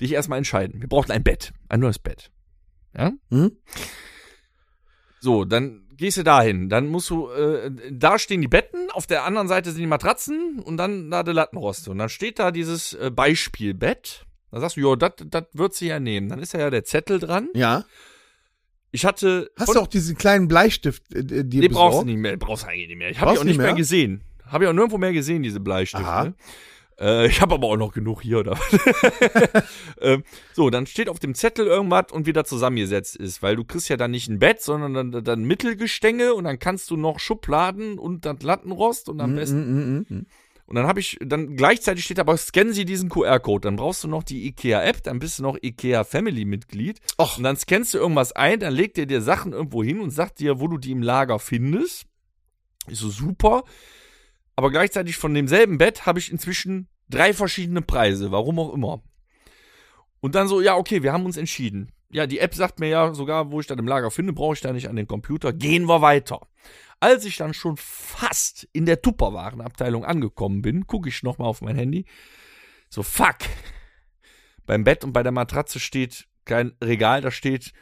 dich erstmal entscheiden. Wir brauchen ein Bett, ein neues Bett. Ja? Mhm. So, dann gehst du dahin. Dann musst du, äh, da stehen die Betten, auf der anderen Seite sind die Matratzen und dann da der Lattenroste. Und dann steht da dieses äh, Beispielbett. Da sagst du, ja, das wird sie ja nehmen. Dann ist ja der Zettel dran. Ja. Ich hatte. Hast du auch diesen kleinen Bleistift äh, dir Nee, brauchst du nicht mehr. Brauchst du eigentlich nicht mehr. Ich habe die auch nicht mehr? mehr? gesehen. Habe ich auch nirgendwo mehr gesehen, diese Bleistifte. Aha. Äh, ich habe aber auch noch genug hier. Oder? (laughs) ähm, so, dann steht auf dem Zettel irgendwas und wieder zusammengesetzt ist, weil du kriegst ja dann nicht ein Bett, sondern dann, dann Mittelgestänge und dann kannst du noch Schubladen und dann Lattenrost und am Mhm, besten. mhm, mhm, mhm. Und dann habe ich, dann gleichzeitig steht aber, scannen Sie diesen QR-Code. Dann brauchst du noch die IKEA-App, dann bist du noch IKEA Family-Mitglied. Och. Und dann scannst du irgendwas ein, dann legt er dir Sachen irgendwo hin und sagt dir, wo du die im Lager findest. Ist so super. Aber gleichzeitig von demselben Bett habe ich inzwischen drei verschiedene Preise, warum auch immer. Und dann so, ja, okay, wir haben uns entschieden. Ja, die App sagt mir ja sogar, wo ich das im Lager finde, brauche ich da nicht an den Computer. Gehen wir weiter. Als ich dann schon fast in der Tupperwarenabteilung angekommen bin, gucke ich nochmal auf mein Handy. So, fuck. Beim Bett und bei der Matratze steht kein Regal, da steht,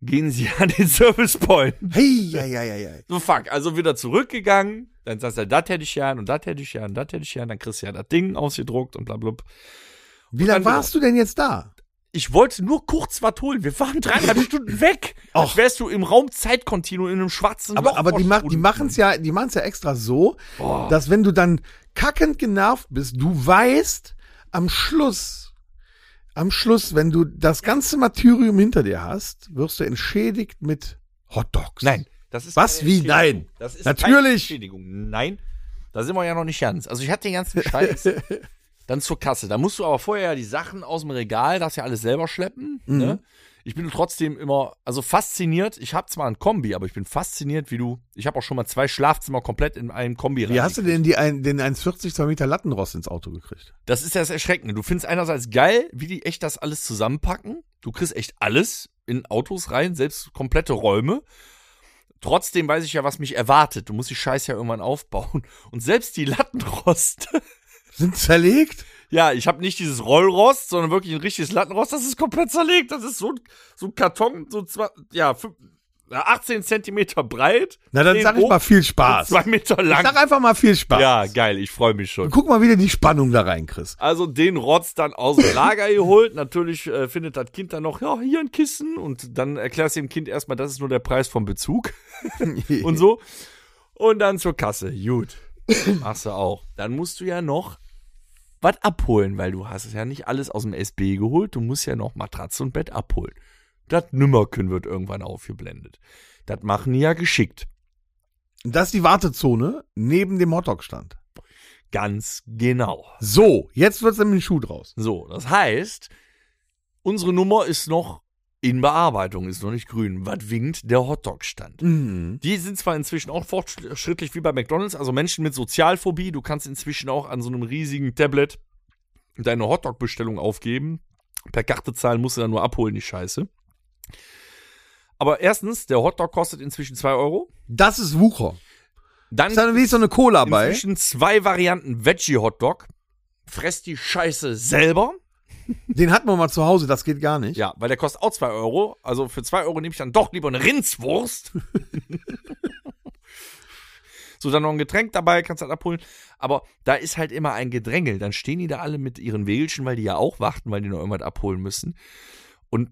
gehen Sie (laughs) an den Service Point. Hey, ja, ja, ja, ja. So, fuck. Also wieder zurückgegangen. Dann sagst du, das hätte ich gern und das hätte ich gern und das hätte ich gern. Dann kriegst du ja das Ding ausgedruckt und bla, bla, bla. Wie lange warst du denn jetzt da? Ich wollte nur kurz was holen. Wir waren dreieinhalb (laughs) Stunden weg. Als Och. wärst du im Raum Zeitkontinuum in einem schwarzen Loch Aber, aber die, mach, die verschwunden. machen's ja, die machen's ja extra so, Boah. dass wenn du dann kackend genervt bist, du weißt, am Schluss, am Schluss, wenn du das ganze Martyrium hinter dir hast, wirst du entschädigt mit Hot Dogs. Nein. Das ist Was? Wie? Nein. Das ist Natürlich. Entschädigung. Nein. Da sind wir ja noch nicht ganz. Also ich hatte den ganzen (laughs) Scheiß dann zur Kasse. Da musst du aber vorher ja die Sachen aus dem Regal, das ja alles selber schleppen. Mhm. Ne? Ich bin trotzdem immer, also fasziniert. Ich habe zwar ein Kombi, aber ich bin fasziniert, wie du. Ich habe auch schon mal zwei Schlafzimmer komplett in einem Kombi Wie hast du denn die, ein, den 1,40 2 Meter Lattenrost ins Auto gekriegt? Das ist ja das Erschreckende. Du findest einerseits geil, wie die echt das alles zusammenpacken. Du kriegst echt alles in Autos rein, selbst komplette Räume. Trotzdem weiß ich ja, was mich erwartet. Du musst die Scheiße ja irgendwann aufbauen. Und selbst die Lattenrost. (laughs) Sind zerlegt? ja, ich habe nicht dieses Rollrost, sondern wirklich ein richtiges Lattenrost. Das ist komplett zerlegt. Das ist so, ein- so ein Karton, so zwei, ja, fünf, 18 Zentimeter breit. Na, dann 10 sag ich mal viel Spaß. Zwei Meter Ich lang. sag einfach mal viel Spaß. Ja, geil. Ich freue mich schon. Guck mal wieder die Spannung da rein, Chris. Also den Rotz dann aus dem Lager (laughs) geholt. Natürlich äh, findet das Kind dann noch, ja, hier ein Kissen. Und dann erklärst du dem Kind erstmal, das ist nur der Preis vom Bezug (laughs) und so. Und dann zur Kasse. Gut. (laughs) Machst du auch. Dann musst du ja noch was abholen, weil du hast es ja nicht alles aus dem SB geholt. Du musst ja noch Matratze und Bett abholen. Das Nümmerken wird irgendwann aufgeblendet. Das machen die ja geschickt. Das ist die Wartezone neben dem Hotdog-Stand. Ganz genau. So, jetzt wird's nämlich ein Schuh draus. So, das heißt, unsere Nummer ist noch in Bearbeitung, ist noch nicht grün. Was winkt der Hotdog-Stand? Mhm. Die sind zwar inzwischen auch fortschrittlich wie bei McDonalds, also Menschen mit Sozialphobie. Du kannst inzwischen auch an so einem riesigen Tablet deine Hotdog-Bestellung aufgeben. Per Karte zahlen musst du dann nur abholen, die Scheiße. Aber erstens, der Hotdog kostet inzwischen 2 Euro. Das ist Wucher. Dann Ist da wie so eine Cola bei. inzwischen zwei Varianten Veggie-Hotdog. Fress die Scheiße selber. Den hatten wir mal zu Hause, das geht gar nicht. Ja, weil der kostet auch 2 Euro. Also für 2 Euro nehme ich dann doch lieber eine Rindswurst. (laughs) so, dann noch ein Getränk dabei, kannst halt abholen. Aber da ist halt immer ein Gedrängel. Dann stehen die da alle mit ihren Wägelchen, weil die ja auch warten, weil die noch irgendwas abholen müssen. Und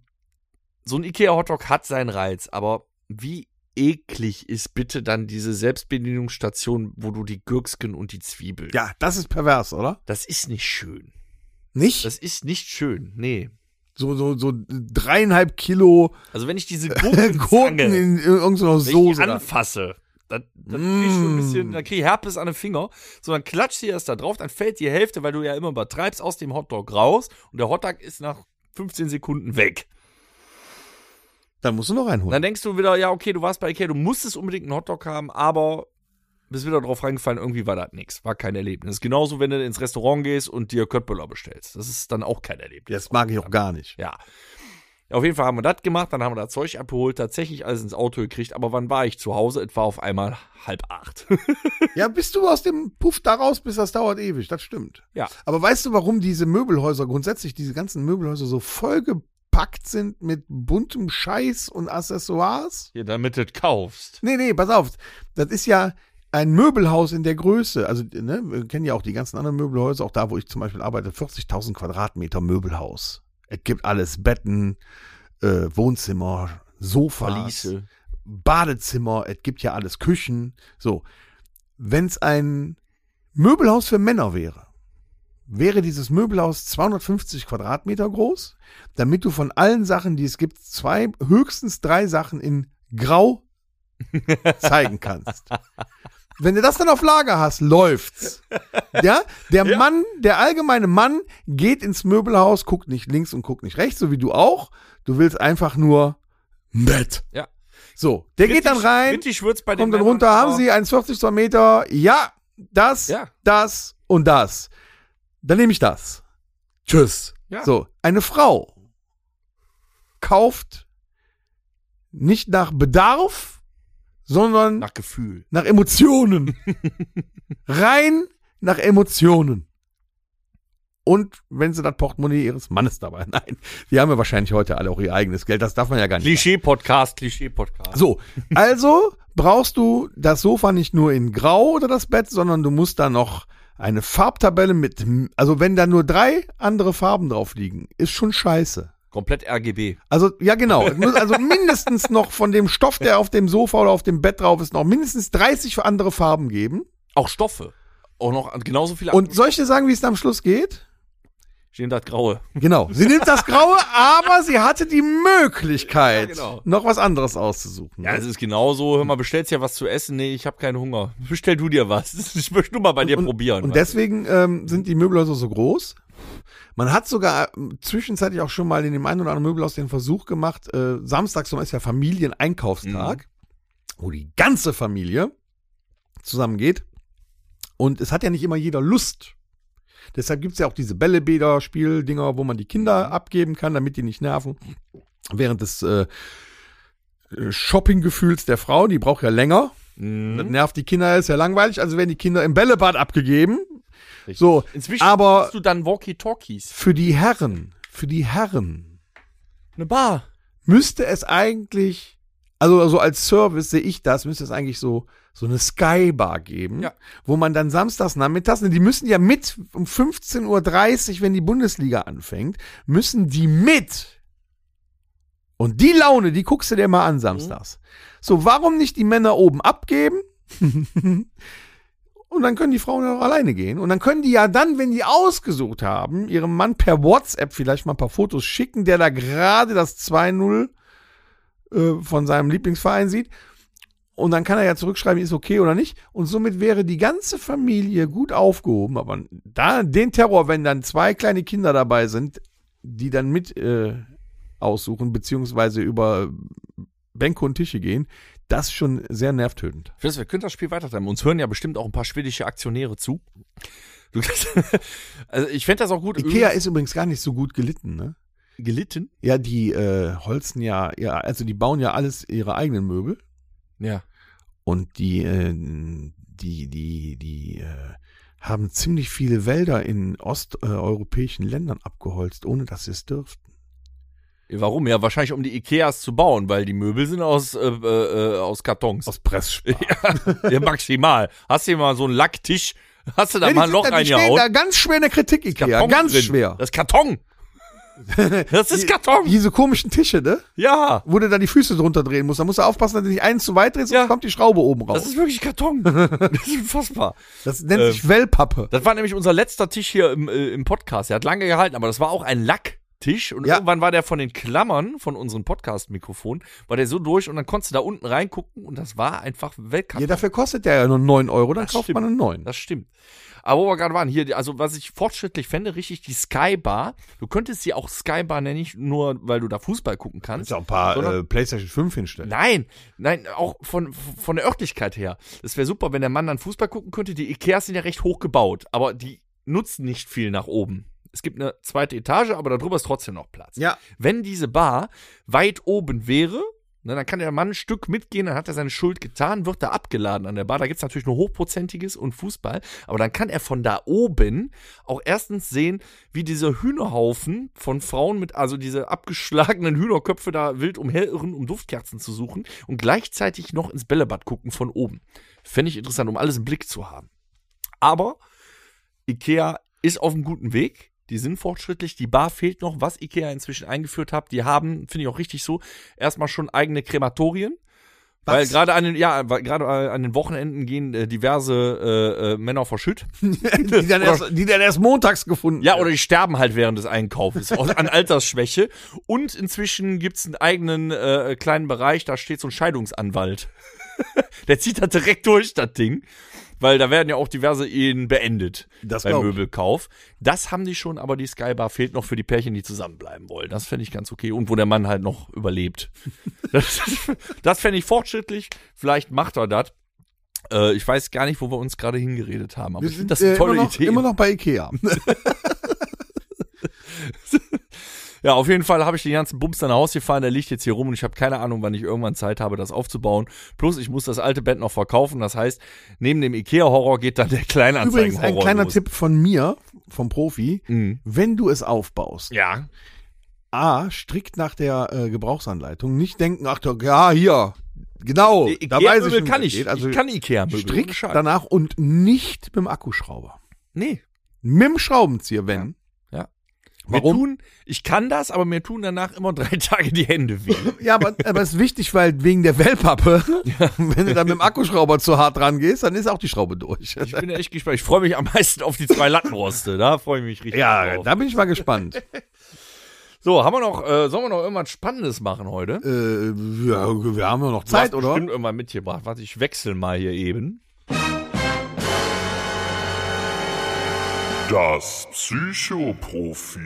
so ein Ikea-Hotdog hat seinen Reiz, aber wie eklig ist bitte dann diese Selbstbedienungsstation, wo du die Gürksken und die Zwiebeln. Ja, das ist pervers, oder? Das ist nicht schön. Nicht? Das ist nicht schön. Nee. so, so, so dreieinhalb Kilo Also wenn ich diese (laughs) Gurken in irgendeiner Soße. anfasse, dann, dann krieg ich schon ein bisschen, dann krieg ich Herpes an den Finger. So, dann klatscht sie erst da drauf, dann fällt die Hälfte, weil du ja immer übertreibst, aus dem Hotdog raus und der Hotdog ist nach 15 Sekunden weg. Dann musst du noch Und reinholen. dann denkst du wieder, ja, okay, du warst bei Ikea, du musstest unbedingt einen Hotdog haben, aber bist wieder drauf reingefallen, irgendwie war das nix. War kein Erlebnis. Genauso, wenn du ins Restaurant gehst und dir Köttböller bestellst. Das ist dann auch kein Erlebnis. Das mag ich auch gar nicht. Ja. Auf jeden Fall haben wir das gemacht, dann haben wir das Zeug abgeholt, tatsächlich alles ins Auto gekriegt, aber wann war ich zu Hause? Es war auf einmal halb acht. (laughs) Ja, bist du aus dem Puff da raus bist, das dauert ewig, das stimmt. Ja. Aber weißt du, warum diese Möbelhäuser, grundsätzlich diese ganzen Möbelhäuser so vollgepackt sind mit buntem Scheiß und Accessoires? Hier, damit du es kaufst. Nee, nee, pass auf. Das ist ja ein Möbelhaus in der Größe. Also, ne, wir kennen ja auch die ganzen anderen Möbelhäuser, auch da, wo ich zum Beispiel arbeite, 40.000 Quadratmeter Möbelhaus. Es gibt alles, Betten, äh, Wohnzimmer, Sofas, Verliese. Badezimmer, es gibt ja alles, Küchen. So, wenn es ein Möbelhaus für Männer wäre, wäre dieses Möbelhaus 250 Quadratmeter groß, damit du von allen Sachen, die es gibt, zwei, höchstens drei Sachen in Grau zeigen kannst. (laughs) Wenn du das dann auf Lager hast, läuft's. Ja, der Ja. Mann, der allgemeine Mann geht ins Möbelhaus, guckt nicht links und guckt nicht rechts, so wie du auch. Du willst einfach nur Bett. Ja. So, der geht dann rein, Richtig kommt dann runter, haben Sie 1,40 zwei Meter? Ja, das, Ja. das und das. Dann nehme ich das. Tschüss. Ja. So, eine Frau kauft nicht nach Bedarf, sondern Nach Gefühl. nach Emotionen. (laughs) Rein nach Emotionen. Und wenn sie das Portemonnaie ihres Mannes dabei. (laughs) Nein, die haben ja wahrscheinlich heute alle auch ihr eigenes Geld. Das darf man ja gar nicht. Klischee-Podcast, Klischee-Podcast. So, also brauchst du das Sofa nicht nur in Grau oder das Bett, sondern du musst da noch eine Farbtabelle mit, also wenn da nur drei andere Farben drauf liegen, ist schon scheiße. Komplett RGB. Also, ja genau, also mindestens noch von dem Stoff, der auf dem Sofa oder auf dem Bett drauf ist, noch mindestens 30 andere Farben geben. Auch Stoffe. Auch noch genauso viele Und soll ich dir sagen, wie es am Schluss geht? Stehen das Graue. Genau. Sie nimmt das Graue, (laughs) aber sie hatte die Möglichkeit, Ja, genau. noch was anderes auszusuchen. Ja, es ist genauso. Hör mal, bestellst ja was zu essen? Nee, ich habe keinen Hunger. (laughs) Bestell du dir was. (laughs) Ich möchte nur mal bei dir probieren. Und was. deswegen ähm, sind die Möbelhäuser so groß. Man hat sogar äh, zwischenzeitlich auch schon mal in dem einen oder anderen Möbelhaus den Versuch gemacht, äh, samstags ist ja Familieneinkaufstag, wo die ganze Familie zusammengeht. Und es hat ja nicht immer jeder Lust. Deshalb gibt's ja auch diese Bällebäder-Spieldinger, wo man die Kinder abgeben kann, damit die nicht nerven. Während des äh, Shopping-Gefühls der Frau, die braucht ja länger. Das Mhm. nervt die Kinder, ist ja langweilig, also werden die Kinder im Bällebad abgegeben. Richtig. So, Inzwischen aber- hast du dann Walkie-Talkies. für die Herren, für die Herren Eine Bar. müsste es eigentlich, also, also als Service sehe ich das, müsste es eigentlich so, so eine Skybar geben, Ja. wo man dann samstags nachmittags, ne, die müssen ja mit um 15.30 Uhr, wenn die Bundesliga anfängt, müssen die mit. Und die Laune, die guckst du dir mal an samstags. So, warum nicht die Männer oben abgeben (laughs) Und dann können die Frauen ja auch alleine gehen. Und dann können die ja dann, wenn die ausgesucht haben, ihrem Mann per WhatsApp vielleicht mal ein paar Fotos schicken, der da gerade das 2-0 äh, von seinem Lieblingsverein sieht. Und dann kann er ja zurückschreiben, ist okay oder nicht. Und somit wäre die ganze Familie gut aufgehoben. Aber da den Terror, wenn dann zwei kleine Kinder dabei sind, die dann mit äh, aussuchen, beziehungsweise über Bänke und Tische gehen, das ist schon sehr nervtötend. Wir können das Spiel weitertreiben. Uns hören ja bestimmt auch ein paar schwedische Aktionäre zu. Du, (laughs) also ich fände das auch gut. Ikea ist übrigens gar nicht so gut gelitten, ne? Gelitten? Ja, die äh, holzen ja, ja, also die bauen ja alles ihre eigenen Möbel. Ja. Und die, äh, die, die, die äh, haben ziemlich viele Wälder in osteuropäischen Ländern abgeholzt, ohne dass sie es dürften. Warum? Ja, wahrscheinlich um die Ikeas zu bauen, weil die Möbel sind aus, äh, äh, aus Kartons. Aus Pressspan. (laughs) Ja, ja, maximal. Hast du hier mal so einen Lacktisch, hast du da ja, mal ein Loch reingehauen? da ganz schwer in der Kritik, Ikea. Karton ganz drin. schwer. Das Karton. (laughs) Das ist Karton. Diese komischen Tische, ne? Ja. Wo du dann die Füße drunter drehen musst. Da musst du aufpassen, dass du nicht eins zu weit drehst, sonst ja. kommt die Schraube oben raus. Das ist wirklich Karton. (laughs) das ist unfassbar. Das nennt ähm, sich Wellpappe. Das war nämlich unser letzter Tisch hier im, äh, im Podcast. Der hat lange gehalten, aber das war auch ein Lack. Tisch und ja. irgendwann war der von den Klammern von unserem Podcast-Mikrofon, war der so durch und dann konntest du da unten reingucken und das war einfach Weltcup. Ja, dafür kostet der ja nur 9 Euro, dann das kauft stimmt. man einen neuen. Das stimmt. Aber wo wir gerade waren, hier, also was ich fortschrittlich fände, richtig die Skybar. Du könntest sie auch Skybar nennen, nicht nur, weil du da Fußball gucken kannst. Du auch ein paar äh, PlayStation 5 hinstellen. Nein, nein, auch von, von der Örtlichkeit her. Das wäre super, wenn der Mann dann Fußball gucken könnte. Die Ikeas sind ja recht hoch gebaut, aber die nutzen nicht viel nach oben. Es gibt eine zweite Etage, aber darüber ist trotzdem noch Platz. Ja. Wenn diese Bar weit oben wäre, ne, dann kann der Mann ein Stück mitgehen, dann hat er seine Schuld getan, wird da abgeladen an der Bar. Da gibt es natürlich nur Hochprozentiges und Fußball. Aber dann kann er von da oben auch erstens sehen, wie dieser Hühnerhaufen von Frauen mit, also diese abgeschlagenen Hühnerköpfe da wild umherirren, um Duftkerzen zu suchen und gleichzeitig noch ins Bällebad gucken von oben. Fände ich interessant, um alles im Blick zu haben. Aber Ikea ist auf einem guten Weg. Die sind fortschrittlich. Die Bar fehlt noch, was Ikea inzwischen eingeführt hat. Die haben, finde ich auch richtig so, erstmal schon eigene Krematorien. Was? Weil gerade an den, ja, gerade an den Wochenenden gehen äh, diverse äh, äh, Männer vor Schütt. (laughs) die, dann erst, die dann erst montags gefunden Ja, oder die sterben halt während des Einkaufs an Altersschwäche. Und inzwischen gibt's einen eigenen äh, kleinen Bereich, da steht so ein Scheidungsanwalt. (laughs) Der zieht da direkt durch, das Ding weil da werden ja auch diverse Ehen beendet das beim Möbelkauf. Das haben die schon, aber die Skybar fehlt noch für die Pärchen, die zusammenbleiben wollen. Das fände ich ganz okay. Und wo der Mann halt noch überlebt. (laughs) das das fände ich fortschrittlich. Vielleicht macht er das. Äh, ich weiß gar nicht, wo wir uns gerade hingeredet haben, aber wir ich finde das eine tolle äh, immer noch, Idee. Immer noch bei Ikea. (laughs) (laughs) Ja, auf jeden Fall habe ich den ganzen Bums dann nach Hause gefahren, der liegt jetzt hier rum und ich habe keine Ahnung, wann ich irgendwann Zeit habe, das aufzubauen. Plus, ich muss das alte Bett noch verkaufen. Das heißt, neben dem Ikea-Horror geht dann der Kleinanzeigen-Horror Übrigens, ein kleiner los. Tipp von mir, vom Profi, mhm. wenn du es aufbaust. Ja. A, strikt nach der äh, Gebrauchsanleitung. Nicht denken, ach, ja, hier, Genau, Ikea da weiß ich, kann ich. Also ich kann Ikea Möbel. Strikt danach und nicht mit dem Akkuschrauber. Nee. Mit dem Schraubenzieher, wenn. Warum? Tun, ich kann das, aber mir tun danach immer drei (laughs) Tage die Hände weh. (laughs) Ja, aber, aber es ist wichtig, weil wegen der Wellpappe, ja. (laughs) wenn du dann mit dem Akkuschrauber zu hart dran gehst, dann ist auch die Schraube durch. Ich bin echt gespannt. Ich freue mich am meisten auf die zwei Lattenroste. Da freue ich mich richtig Ja, drauf. da bin ich mal gespannt. So, haben wir noch, äh, sollen wir noch irgendwas Spannendes machen heute? Äh, ja, wir haben ja noch Zeit, oder? bestimmt irgendwann mitgebracht. Warte, ich wechsle mal hier eben. Das Psychoprofil.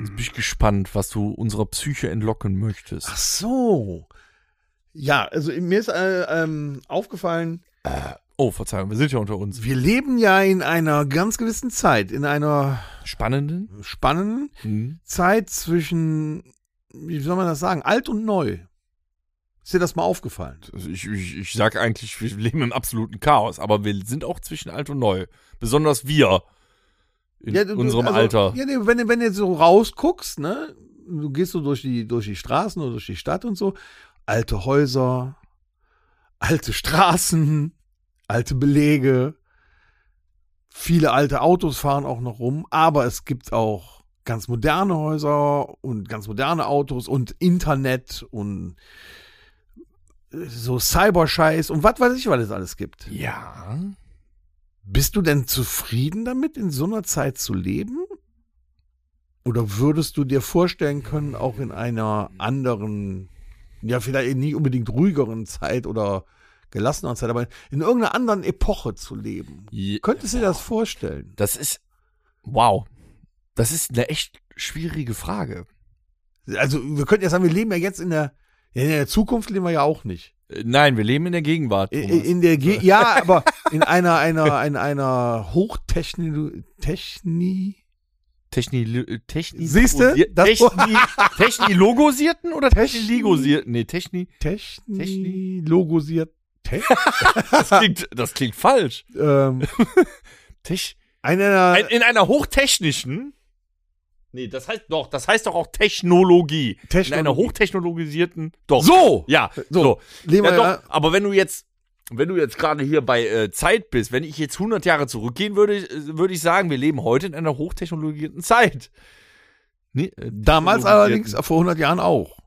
Jetzt bin ich gespannt, was du unserer Psyche entlocken möchtest. Ach so. Ja, also mir ist äh, ähm, aufgefallen. Äh, oh, Verzeihung, wir sind ja unter uns. Wir leben ja in einer ganz gewissen Zeit, in einer spannenden, spannenden mhm. Zeit zwischen, wie soll man das sagen, alt und neu. Ist dir das mal aufgefallen? Also ich, ich, ich sag eigentlich, wir leben im absoluten Chaos, aber wir sind auch zwischen alt und neu. Besonders wir in ja, du, unserem also, Alter. Ja, wenn, wenn du jetzt so rausguckst, ne, du gehst so durch die, durch die Straßen oder durch die Stadt und so, alte Häuser, alte Straßen, alte Belege, viele alte Autos fahren auch noch rum, aber es gibt auch ganz moderne Häuser und ganz moderne Autos und Internet und so Cyberscheiß und was weiß ich, was es alles gibt. Ja. Bist du denn zufrieden damit, in so einer Zeit zu leben? Oder würdest du dir vorstellen können, auch in einer anderen, ja, vielleicht nicht unbedingt ruhigeren Zeit oder gelasseneren Zeit, aber in irgendeiner anderen Epoche zu leben? Je- Könntest du dir das vorstellen? Das ist, wow. Das ist eine echt schwierige Frage. Also, wir könnten ja sagen, wir leben ja jetzt in der, ja, in der Zukunft leben wir ja auch nicht. Nein, wir leben in der Gegenwart. In, Thomas. in der, Ge ja, aber in einer, einer, in einer Hochtechni, Techni, Techni, Techni, Siehste? Das- Techni, (laughs) Technilogosierten oder Techni- Techniligosierten? Nee, Techni, Techni, logosiert, Tech, (laughs) das klingt, das klingt falsch. ähm, (laughs) Tech, einer, ein, in einer hochtechnischen, nee, das heißt doch, das heißt doch auch Technologie. In Technologie. einer hochtechnologisierten, doch. so, Ja, So, so. Ja, doch, aber wenn du jetzt, wenn du jetzt gerade hier bei äh, Zeit bist, wenn ich jetzt 100 Jahre zurückgehen würde, äh, würde ich sagen, wir leben heute in einer hochtechnologisierten Zeit. Nee, äh, damals allerdings, vor 100 Jahren auch.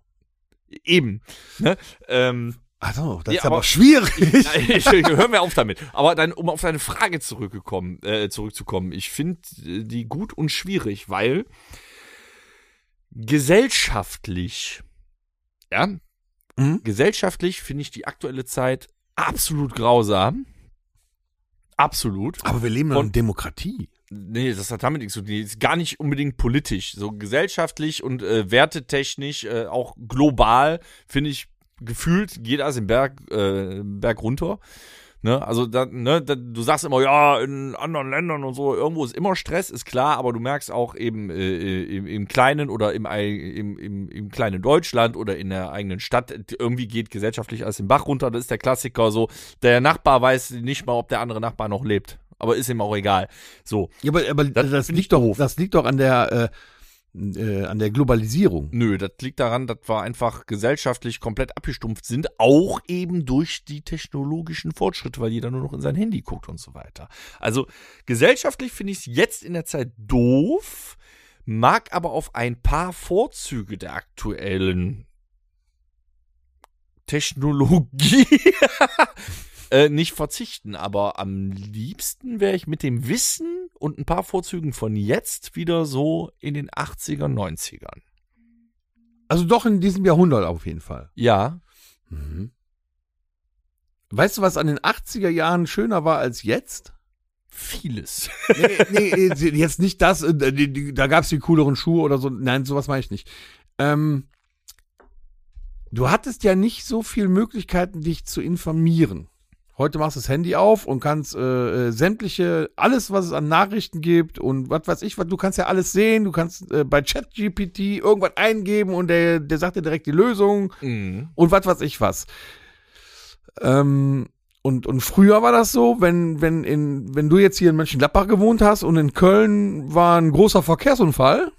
Eben. Ne? Ähm, Also, das Ja, ist aber, aber- schwierig. (laughs) Nein, ich, hör mir auf damit. Aber dann, um auf deine Frage zurückgekommen, äh, zurückzukommen, ich finde äh, die gut und schwierig, weil gesellschaftlich, ja, Mhm. gesellschaftlich finde ich die aktuelle Zeit absolut grausam. Absolut. Aber wir leben in Demokratie. Nee, das hat damit nichts zu tun. Die ist gar nicht unbedingt politisch. So gesellschaftlich und äh, wertetechnisch, äh, auch global, finde ich gefühlt, geht alles im Berg, äh, Berg runter. Ne? Also, da, ne, da, du sagst immer, ja, in anderen Ländern und so, irgendwo ist immer Stress, ist klar, aber du merkst auch eben äh, im, im kleinen oder im, im, im, im kleinen Deutschland oder in der eigenen Stadt, irgendwie geht gesellschaftlich alles im Bach runter. Das ist der Klassiker so. Der Nachbar weiß nicht mal, ob der andere Nachbar noch lebt. Aber ist ihm auch egal. So. Ja, aber, aber Das das, liegt doch, das liegt doch an der, äh, äh, an der Globalisierung. Nö, das liegt daran, dass wir einfach gesellschaftlich komplett abgestumpft sind, auch eben durch die technologischen Fortschritte, weil jeder nur noch in sein Handy guckt und so weiter. Also gesellschaftlich finde ich es jetzt in der Zeit doof, mag aber auf ein paar Vorzüge der aktuellen Technologie (laughs) (laughs) äh, nicht verzichten. Aber am liebsten wäre ich mit dem Wissen und ein paar Vorzügen von jetzt wieder so in den 80er, 90ern. Also doch in diesem Jahrhundert auf jeden Fall. Ja. Mhm. Weißt du, was an den 80er Jahren schöner war als jetzt? Vieles. nee, nee, äh, jetzt nicht das, äh, da gab's die cooleren Schuhe oder so. Nein, sowas meine ich nicht. Ähm, du hattest ja nicht so viel Möglichkeiten, dich zu informieren. Heute machst du das Handy auf und kannst äh, äh, sämtliche, alles, was es an Nachrichten gibt und was weiß ich, was, du kannst ja alles sehen. Du kannst äh, bei ChatGPT irgendwas eingeben und der, der sagt dir direkt die Lösung Mhm. und was weiß ich was. Ähm, und, und früher war das so, wenn, wenn, in, wenn du jetzt hier in Mönchengladbach gewohnt hast und in Köln war ein großer Verkehrsunfall,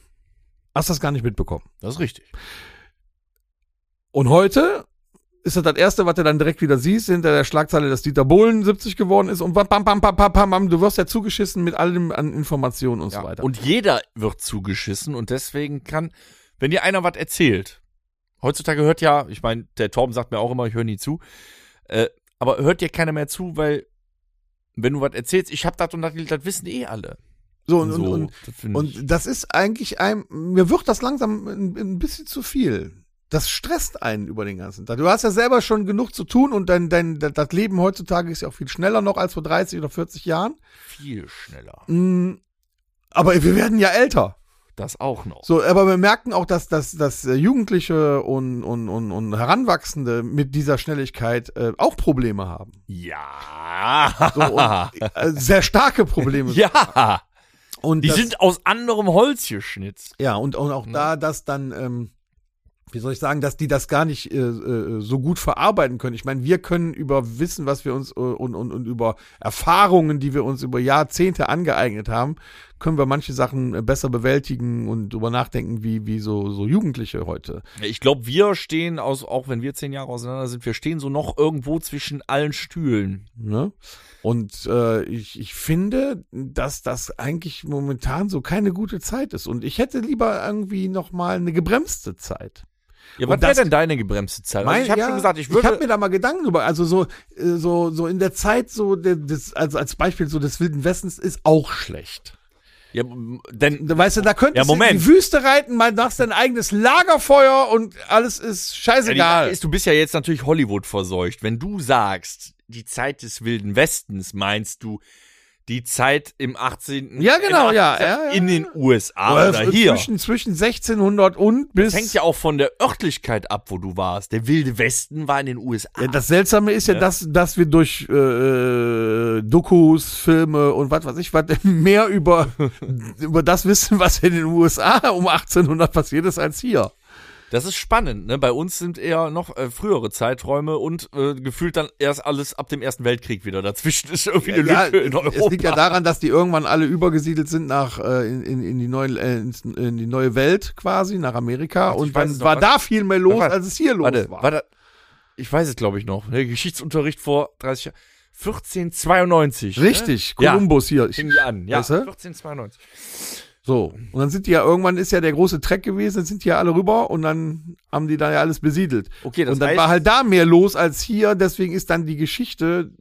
hast du das gar nicht mitbekommen. Das ist richtig. Und heute ist das das Erste, was du dann direkt wieder siehst, hinter der Schlagzeile, dass Dieter Bohlen 70 geworden ist und bam, bam, bam, bam, bam, bam, bam, du wirst ja zugeschissen mit allem an Informationen und so weiter. Und jeder wird zugeschissen und deswegen kann, wenn dir einer was erzählt, heutzutage hört ja, ich meine, der Torben sagt mir auch immer, ich höre nie zu, äh, aber hört dir keiner mehr zu, weil wenn du was erzählst, ich hab das und das, das wissen eh alle. so, und, so, und, und, das Und das ist eigentlich ein, mir wird das langsam ein, ein bisschen zu viel. Das stresst einen über den ganzen Tag. Du hast ja selber schon genug zu tun und dein, dein, das Leben heutzutage ist ja auch viel schneller noch als vor 30 oder 40 Jahren. viel schneller. Mm, Aber wir werden ja älter. Das auch noch. So, aber wir merken auch, dass, dass, dass äh, Jugendliche und, und, und, und Heranwachsende mit dieser Schnelligkeit äh, auch Probleme haben. Ja. So, und, äh, (laughs) sehr starke Probleme. ja. und Die das, sind aus anderem Holz geschnitzt. Ja, und, und auch Ne? da, dass dann, ähm, wie soll ich sagen, dass die das gar nicht äh, äh, so gut verarbeiten können. Ich meine, wir können über Wissen, was wir uns äh, und, und, und über Erfahrungen, die wir uns über Jahrzehnte angeeignet haben, können wir manche Sachen äh, besser bewältigen und drüber nachdenken, wie, wie so, so Jugendliche heute. Ich glaube, wir stehen aus, auch wenn wir zehn Jahre auseinander sind, wir stehen so noch irgendwo zwischen allen Stühlen. Ne? Und äh, ich, ich finde, dass das eigentlich momentan so keine gute Zeit ist. Und ich hätte lieber irgendwie noch mal eine gebremste Zeit. Ja, was wäre denn deine gebremste Zeit? Also ich habe ja, schon gesagt, ich würde. Ich habe mir da mal Gedanken über, also so, äh, so, so in der Zeit so, das, also als Beispiel so des Wilden Westens ist auch schlecht. Ja, denn, weißt du, da könntest ja, Moment. du in die Wüste reiten, mal machst dein eigenes Lagerfeuer und alles ist scheißegal. Ja, ist, du bist ja jetzt natürlich Hollywood verseucht. Wenn du sagst, die Zeit des Wilden Westens, meinst du, die Zeit im 18. Ja, genau, ja, ja, ja, In den USA oder, oder hier. Zwischen, zwischen 1600 und bis. Das hängt ja auch von der Örtlichkeit ab, wo du warst. Der Wilde Westen war in den USA. Ja, das Seltsame ist ja, ja dass, dass wir durch äh, Dokus, Filme und was weiß ich, was (laughs) mehr über, (laughs) über das wissen, was in den USA um 1800 passiert ist, als hier. Das ist spannend, ne? Bei uns sind eher noch äh, frühere Zeiträume und äh, gefühlt dann erst alles ab dem Ersten Weltkrieg wieder. Dazwischen (laughs) ist irgendwie eine ja, Lücke in Europa. Es liegt ja daran, dass die irgendwann alle übergesiedelt sind nach äh, in, in, in die neue äh, in die neue Welt quasi nach Amerika Ach, und dann war da viel mehr los, als es hier los warte, war. Warte, ich weiß es glaube ich noch. Der Geschichtsunterricht vor 30 Jahren. 1492. Richtig, ne? Kolumbus ja, hier. Fing an, ja. Weißt du? 1492. So, und dann sind die ja, irgendwann ist ja der große Treck gewesen, dann sind die ja alle rüber und dann haben die da ja alles besiedelt. Okay, das Und dann heißt, war halt da mehr los als hier, deswegen ist dann die Geschichte,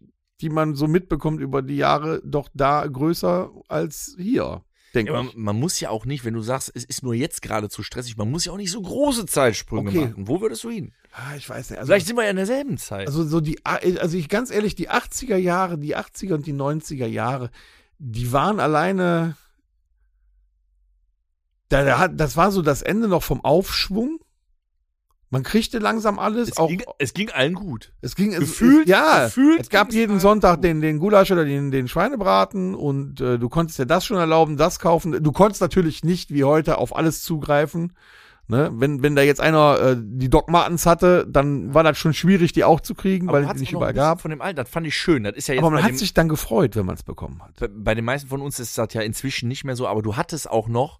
die man so mitbekommt über die Jahre, doch da größer als hier. Denke ja, man, man, muss ja auch nicht, wenn du sagst, es ist nur jetzt gerade zu stressig, man muss ja auch nicht so große Zeitsprünge okay. machen. Wo würdest du hin? Ah, ich weiß nicht. Also, Vielleicht sind wir ja in derselben Zeit. Also so die, also ich ganz ehrlich, die 80er Jahre, die 80er und die 90er Jahre, die waren alleine da, hat, das war so das Ende noch vom Aufschwung. Man kriegte langsam alles. Es, auch, ging, es ging allen gut. Es ging gefühlt. Es, ja, gefühlt es gab jeden Sonntag den, den Gulasch oder den, den Schweinebraten und äh, du konntest dir das schon erlauben, das kaufen. Du konntest natürlich nicht wie heute auf alles zugreifen. Ne? Wenn, wenn da jetzt einer äh, die Doc Martens hatte, dann war das schon schwierig, die auch zu kriegen, Aber weil es nicht überall gab. Von dem Alter, das fand ich schön. Das ist ja jetzt aber man hat sich dann gefreut, wenn man es bekommen hat. Bei, bei den meisten von uns ist das ja inzwischen nicht mehr so, aber du hattest auch noch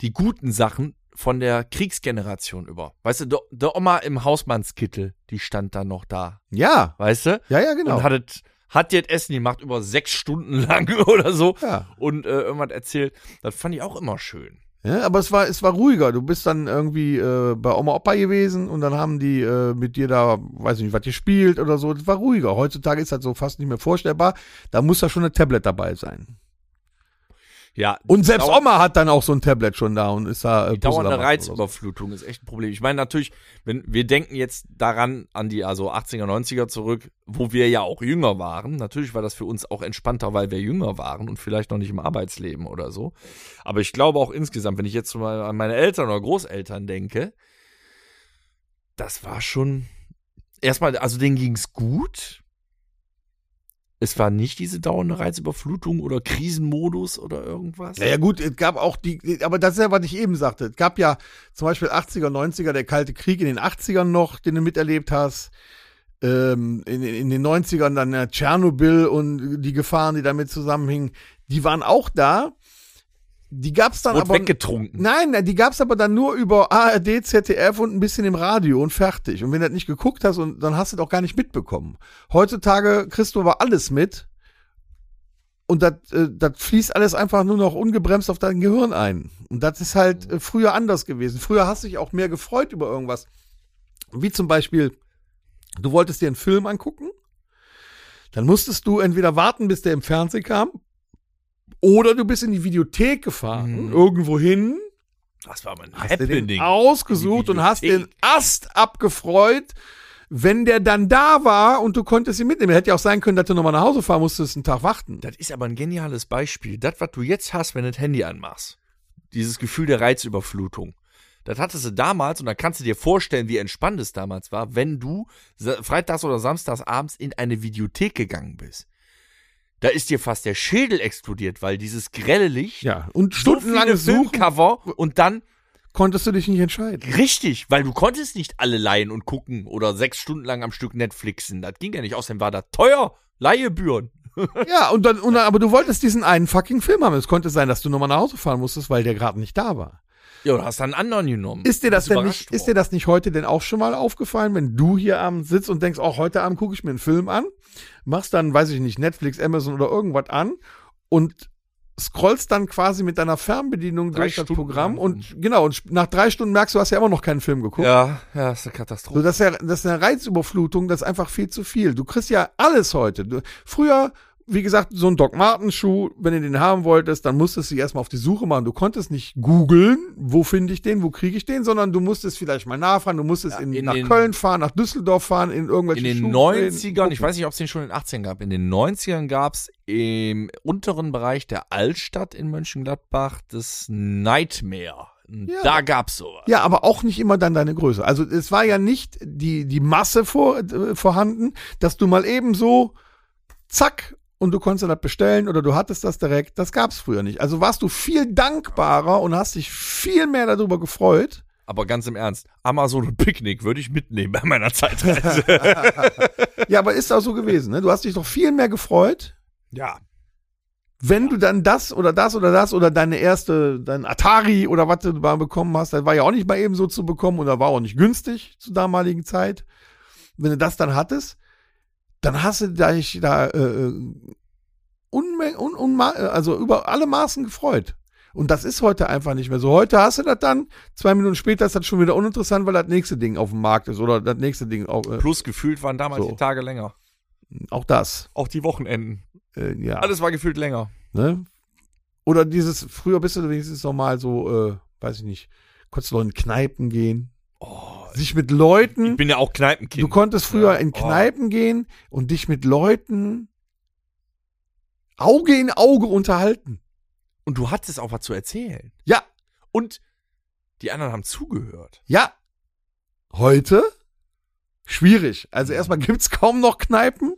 die guten Sachen von der Kriegsgeneration über. Weißt du, der Oma im Hausmannskittel, die stand dann noch da. Ja. Weißt du? Ja, ja, genau. Und hattet, hat jetzt Essen gemacht über sechs Stunden (laughs) lang oder so. Ja. Und äh, irgendwas erzählt. Das fand ich auch immer schön. Ja, aber es war, es war ruhiger. Du bist dann irgendwie äh, bei Oma Opa gewesen und dann haben die äh, mit dir da, weiß ich nicht, was gespielt oder so. Das war ruhiger. Heutzutage ist das so fast nicht mehr vorstellbar. Da muss da schon ein Tablet dabei sein. Ja. Und selbst Oma hat dann auch so ein Tablet schon da und ist da. Äh, die dauernde Reizüberflutung so. ist echt ein Problem. Ich meine natürlich, wenn wir denken jetzt daran an die also 80er, 90er zurück, wo wir ja auch jünger waren. Natürlich war das für uns auch entspannter, weil wir jünger waren und vielleicht noch nicht im Arbeitsleben oder so. Aber ich glaube auch insgesamt, wenn ich jetzt mal an meine Eltern oder Großeltern denke, das war schon erstmal, also denen ging's gut es war nicht diese dauernde Reizüberflutung oder Krisenmodus oder irgendwas. Ja, ja gut, es gab auch die, aber das ist ja, was ich eben sagte. Es gab ja zum Beispiel 80er, 90er, der Kalte Krieg in den 80ern noch, den du miterlebt hast. Ähm, in, in den 90ern dann ja, Tschernobyl und die Gefahren, die damit zusammenhingen, die waren auch da. Die gab's dann Wurde aber. weggetrunken. Nein, die gab's aber dann nur über ARD, ZDF und ein bisschen im Radio und fertig. Und wenn du das nicht geguckt hast, und dann hast du das auch gar nicht mitbekommen. Heutzutage kriegst du aber alles mit. Und das, äh, das fließt alles einfach nur noch ungebremst auf dein Gehirn ein. Und das ist halt äh, früher anders gewesen. Früher hast du dich auch mehr gefreut über irgendwas. Wie zum Beispiel, du wolltest dir einen Film angucken. Dann musstest du entweder warten, bis der im Fernsehen kam, oder du bist in die Videothek gefahren, mhm. irgendwo hin. Das war mein hast Happening. ausgesucht und hast den Ast abgefreut, wenn der dann da war und du konntest ihn mitnehmen. Hätte ja auch sein können, dass du nochmal nach Hause fahren musstest, einen Tag warten. Das ist aber ein geniales Beispiel. Das, was du jetzt hast, wenn du das Handy anmachst. Dieses Gefühl der Reizüberflutung. Das hattest du damals und da kannst du dir vorstellen, wie entspannt es damals war, wenn du freitags oder samstags abends in eine Videothek gegangen bist da ist dir fast der Schädel explodiert, weil dieses grelle Licht ja, und stundenlange so Filmcover und dann konntest du dich nicht entscheiden. Richtig, weil du konntest nicht alle leihen und gucken oder sechs Stunden lang am Stück Netflixen. Das ging ja nicht. Außerdem war das teuer. Leihebühren. (laughs) ja, und dann, und dann, aber du wolltest diesen einen fucking Film haben. Es konnte sein, dass du nochmal nach Hause fahren musstest, weil der gerade nicht da war. Ja, du hast dann einen anderen genommen. Ist dir das denn nicht, ist dir das nicht heute denn auch schon mal aufgefallen, wenn du hier abends sitzt und denkst, auch heute Abend gucke ich mir einen Film an, machst dann, weiß ich nicht, Netflix, Amazon oder irgendwas an und scrollst dann quasi mit deiner Fernbedienung Drei durch das Stunden Programm lang. und genau, und nach drei Stunden merkst du, hast ja immer noch keinen Film geguckt. Ja, ja, ist eine So, Katastrophe. das ist, ja, das ist eine Reizüberflutung, das ist einfach viel zu viel. Du kriegst ja alles heute. Du, früher, wie gesagt, so ein Doc Martens Schuh, wenn du den haben wolltest, dann musstest du dich erstmal auf die Suche machen. Du konntest nicht googeln, wo finde ich den, wo kriege ich den, sondern du musstest vielleicht mal nachfragen, du musstest in, in nach den- Köln fahren, nach Düsseldorf fahren, in In irgendwelche den Schuhläden 90ern, ich weiß nicht, ob es den schon in den 80ern gab, in den 90ern gab es im unteren Bereich der Altstadt in Mönchengladbach das Nightmare. Ja. Da gab's sowas. Ja, aber auch nicht immer dann deine Größe. Also es war ja nicht die, die Masse vor, äh, vorhanden, dass du mal eben so, zack, und du konntest das bestellen oder du hattest das direkt. Das gab's früher nicht. Also warst du viel dankbarer und hast dich viel mehr darüber gefreut. Aber ganz im Ernst, Amazon und Picknick würde ich mitnehmen bei meiner Zeitreise. (laughs) Ja, aber ist auch so gewesen. Ne? Du hast dich doch viel mehr gefreut, ja. wenn du dann das oder das oder das oder deine erste, dein Atari oder was du mal bekommen hast. Das war ja auch nicht mal eben so zu bekommen oder war auch nicht günstig zur damaligen Zeit. Wenn du das dann hattest, dann hast du dich da äh, unme un, unma also über alle Maßen gefreut. Und das ist heute einfach nicht mehr so. Heute hast du das dann, zwei Minuten später ist das schon wieder uninteressant, weil das nächste Ding auf dem Markt ist oder das nächste Ding auch, äh, Plus gefühlt waren damals So. die Tage länger. auch das. Auch die Wochenenden. Äh, ja. Alles war gefühlt länger. Ne? Oder dieses, früher bist du wenigstens noch mal so, äh, weiß ich nicht, konntest du noch in Kneipen gehen, Oh, sich mit Leuten, ich bin ja auch Kneipenkind. du konntest früher Ja. in Oh. Kneipen gehen und dich mit Leuten Auge in Auge unterhalten. Und du hattest auch was zu erzählen. Ja, Und die anderen haben zugehört. ja. Heute schwierig. Also erstmal gibt's kaum noch Kneipen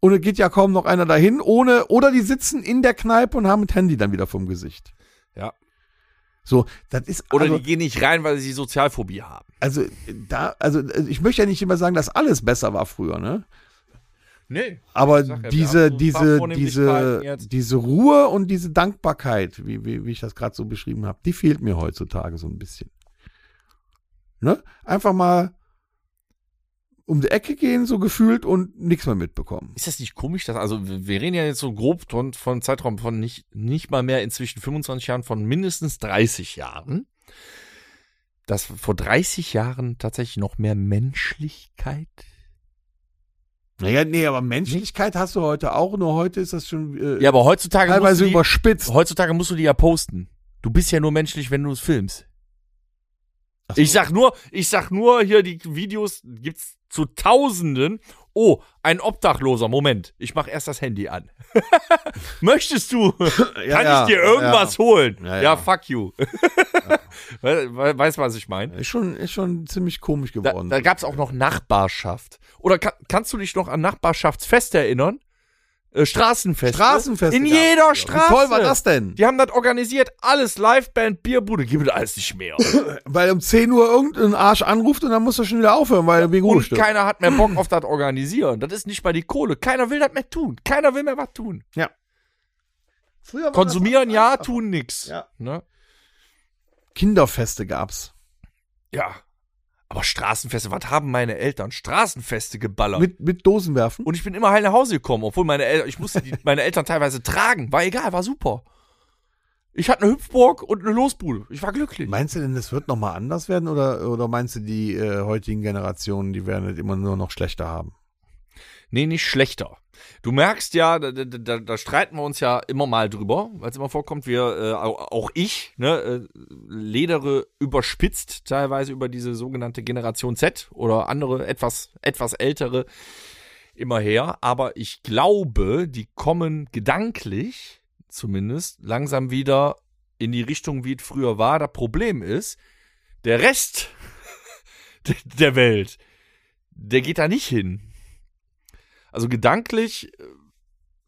und es geht ja kaum noch einer dahin, ohne, oder die sitzen in der Kneipe und haben das Handy dann wieder vom Gesicht. So, das ist Oder also, die gehen nicht rein, weil sie Sozialphobie haben. also da, also ich möchte ja nicht immer sagen, dass alles besser war früher, ne? Nee. Aber ja, diese, diese, diese, diese Ruhe und diese Dankbarkeit, wie, wie, wie ich das gerade so beschrieben habe, die fehlt mir heutzutage so ein bisschen. Ne? Einfach mal um die Ecke gehen, so gefühlt und nichts mehr mitbekommen. Ist das nicht komisch, dass, also wir reden ja jetzt so grob von, von Zeitraum von nicht, nicht mal mehr inzwischen 25 Jahren, von mindestens 30 Jahren. Dass vor 30 Jahren tatsächlich noch mehr Menschlichkeit. Naja, nee, aber Menschlichkeit hast du heute auch, nur heute ist das schon äh, Ja, aber heutzutage musst, teilweise du die, überspitzt. heutzutage musst du die ja posten. Du bist ja nur menschlich, wenn du es filmst. So. Ich sag nur, ich sag nur, hier die Videos gibt's zu Tausenden. Oh, ein Obdachloser. Moment, ich mach erst das Handy an. (laughs) Möchtest du? (laughs) Ja, Kann ja, ich dir irgendwas holen? Ja, Ja, ja. fuck you. (laughs) We- we- weißt du, was ich meine? Ist schon, ist schon ziemlich komisch Da, geworden. da gab's auch noch Nachbarschaft. Oder ka kannst du dich noch an Nachbarschaftsfeste erinnern? Äh, Straßenfeste. Straßenfeste. In jeder. Straße. Wie toll war das denn? Die haben das organisiert. Alles Liveband, Bierbude. Gibt es alles nicht mehr. (laughs) Weil um 10 Uhr irgendein Arsch anruft und dann musst du schon wieder aufhören, weil wegen Und Ruhestörung. keiner hat mehr Bock auf das Organisieren. Das ist nicht mal die Kohle. Keiner will das mehr tun. Keiner will mehr was tun. Früher war Konsumieren das ja, tun nix. Ja. Ne? Kinderfeste gab's. ja. Aber Straßenfeste, was haben meine Eltern? Straßenfeste geballert. Mit, mit Dosenwerfen. Und ich bin immer heil nach Hause gekommen, obwohl meine Eltern, ich musste die, (laughs) meine Eltern teilweise tragen. War egal, war super. Ich hatte eine Hüpfburg und eine Losbude. Ich war glücklich. Meinst du denn, das wird nochmal anders werden oder, oder meinst du, die äh, heutigen Generationen, die werden es immer nur noch schlechter haben? Nee, nicht schlechter. Du merkst ja, da, da, da, streiten wir uns ja immer mal drüber, weil es immer vorkommt, wir, äh, au- auch ich, ne, äh, ledere überspitzt teilweise über diese sogenannte Generation Z oder andere etwas, etwas ältere immer her. Aber ich glaube, die kommen gedanklich zumindest langsam wieder in die Richtung, wie es früher war. Das Problem ist, der Rest (laughs) der Welt, der geht da nicht hin. Also gedanklich äh,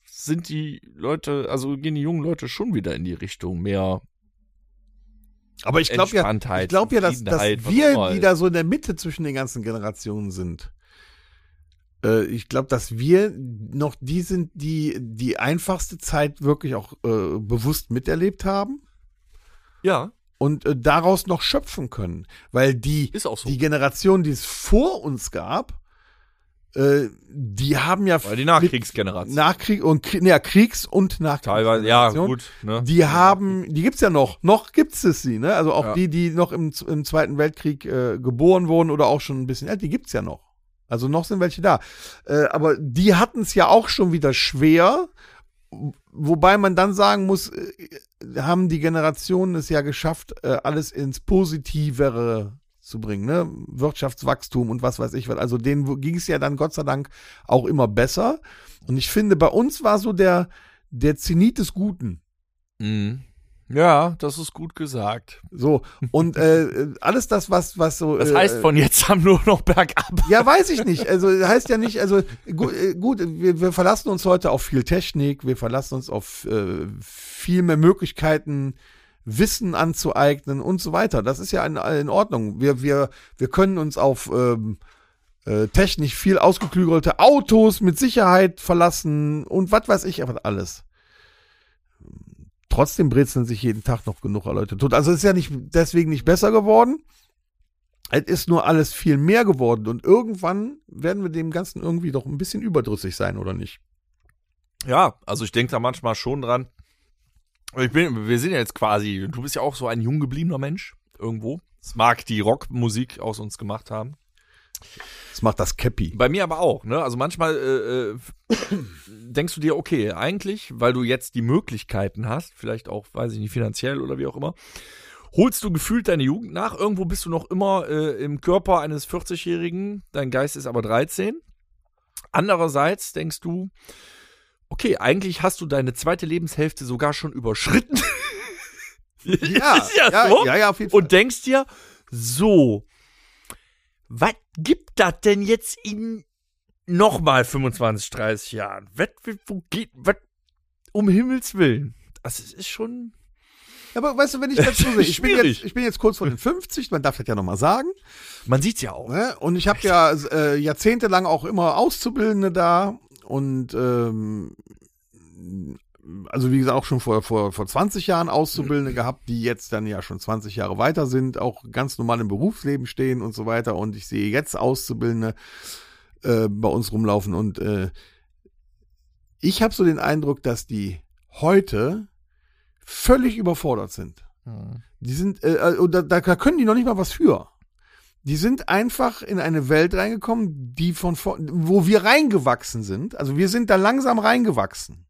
sind die Leute, also gehen die jungen Leute schon wieder in die Richtung mehr Aber ich glaube ja, ich glaube ja, dass, dass wir, da so in der Mitte zwischen den ganzen Generationen sind, äh, ich glaube, dass wir noch die sind, die die einfachste Zeit wirklich auch äh, bewusst miterlebt haben Ja, und äh, daraus noch schöpfen können. Weil die, so. die Generation, die es vor uns gab, äh, die haben ja Weil die Nachkriegsgeneration. Nachkrieg und ja, Kriegs- und Teilweise, ja, Nachkriegsgeneration. gut. Ne? Die haben, die gibt's ja noch, noch gibt's es sie, ne? Also auch Ja. die, die noch im, im Zweiten Weltkrieg äh, geboren wurden oder auch schon ein bisschen älter, die gibt's ja noch. Also noch sind welche da. Äh, aber die hatten es ja auch schon wieder schwer, wobei man dann sagen muss, äh, haben die Generationen es ja geschafft, äh, alles ins Positivere zu bringen, ne? Wirtschaftswachstum und was weiß ich was. Also denen ging es ja dann Gott sei Dank auch immer besser. Und ich finde, bei uns war so der, der Zenit des Guten. Mhm. Ja, das ist gut gesagt. So, und äh, alles das, was, was so. Das äh, heißt von jetzt an nur noch bergab. Ja, weiß ich nicht. Also heißt ja nicht, also gu äh, gut, wir, wir verlassen uns heute auf viel Technik, wir verlassen uns auf äh, viel mehr Möglichkeiten, Wissen anzueignen und so weiter. Das ist ja in, in Ordnung. Wir, wir, wir können uns auf ähm, äh, technisch viel ausgeklügelte Autos mit Sicherheit verlassen und was weiß ich, aber alles. Trotzdem brezeln sich jeden Tag noch genug Leute tot. Also es ist ja nicht deswegen nicht besser geworden. Es ist nur alles viel mehr geworden und irgendwann werden wir dem Ganzen irgendwie doch ein bisschen überdrüssig sein, oder nicht? Ja, also ich denke da manchmal schon dran. Ich bin, wir sind ja jetzt quasi, du bist ja auch so ein jung gebliebener Mensch irgendwo. Es mag die Rockmusik aus uns gemacht haben. Das macht das Cappy. Bei mir aber auch, ne? Also manchmal äh, äh, denkst du dir, okay, eigentlich, weil du jetzt die Möglichkeiten hast, vielleicht auch, weiß ich nicht, finanziell oder wie auch immer, holst du gefühlt deine Jugend nach. Irgendwo bist du noch immer äh, im Körper eines 40-Jährigen, dein Geist ist aber 13. Andererseits denkst du, okay, eigentlich hast du deine zweite Lebenshälfte sogar schon überschritten. (laughs) Ja, ist ja, ja, so. ja, ja, auf jeden Fall. Und denkst dir, so, was gibt das denn jetzt in nochmal 25, 30 Jahren? Was, wo geht, was, um Himmels Willen? Das ist, ist schon, aber weißt du, wenn ich dazu (laughs) sehe, ich bin, jetzt, ich bin jetzt kurz vor den 50, man darf das ja nochmal sagen. man sieht's ja auch. Ne? Und ich habe ja äh, jahrzehntelang auch immer Auszubildende da und ähm, also wie gesagt auch schon vor, vor, vor 20 Jahren Auszubildende gehabt, die jetzt dann ja schon 20 Jahre weiter sind, auch ganz normal im Berufsleben stehen und so weiter. Und ich sehe jetzt Auszubildende äh, bei uns rumlaufen und äh, ich habe so den Eindruck, dass die heute völlig überfordert sind. Die sind, äh, äh, da, da können die noch nicht mal was für. Die sind einfach in eine Welt reingekommen, die von vor, wo wir reingewachsen sind. Also wir sind da langsam reingewachsen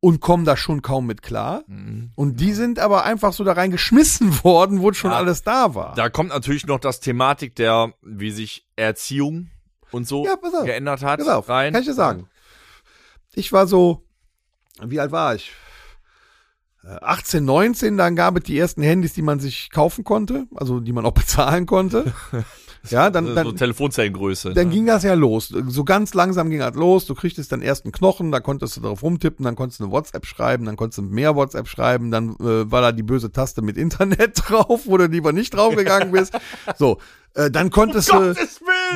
und kommen da schon kaum mit klar. Mhm. Und die sind aber einfach so da reingeschmissen (laughs) worden, wo schon Ja. alles da war. Da kommt natürlich noch das Thematik der, wie sich Erziehung und so Ja, auf. geändert hat, Pass auf, rein. kann ich dir sagen. Ich war so, wie alt war ich? Äh, 18, 19, dann gab es die ersten Handys, die man sich kaufen konnte, also die man auch (laughs) bezahlen konnte. (laughs) Ja, dann, so dann, Telefonzellengröße. dann ne? ging das ja los. So ganz langsam ging das los. Du kriegtest dann ersten Knochen, da konntest du drauf rumtippen, dann konntest du eine WhatsApp schreiben, dann konntest du mehr WhatsApp schreiben, dann äh, war da die böse Taste mit Internet (laughs) drauf, wo du lieber nicht draufgegangen bist. So, äh, dann konntest du,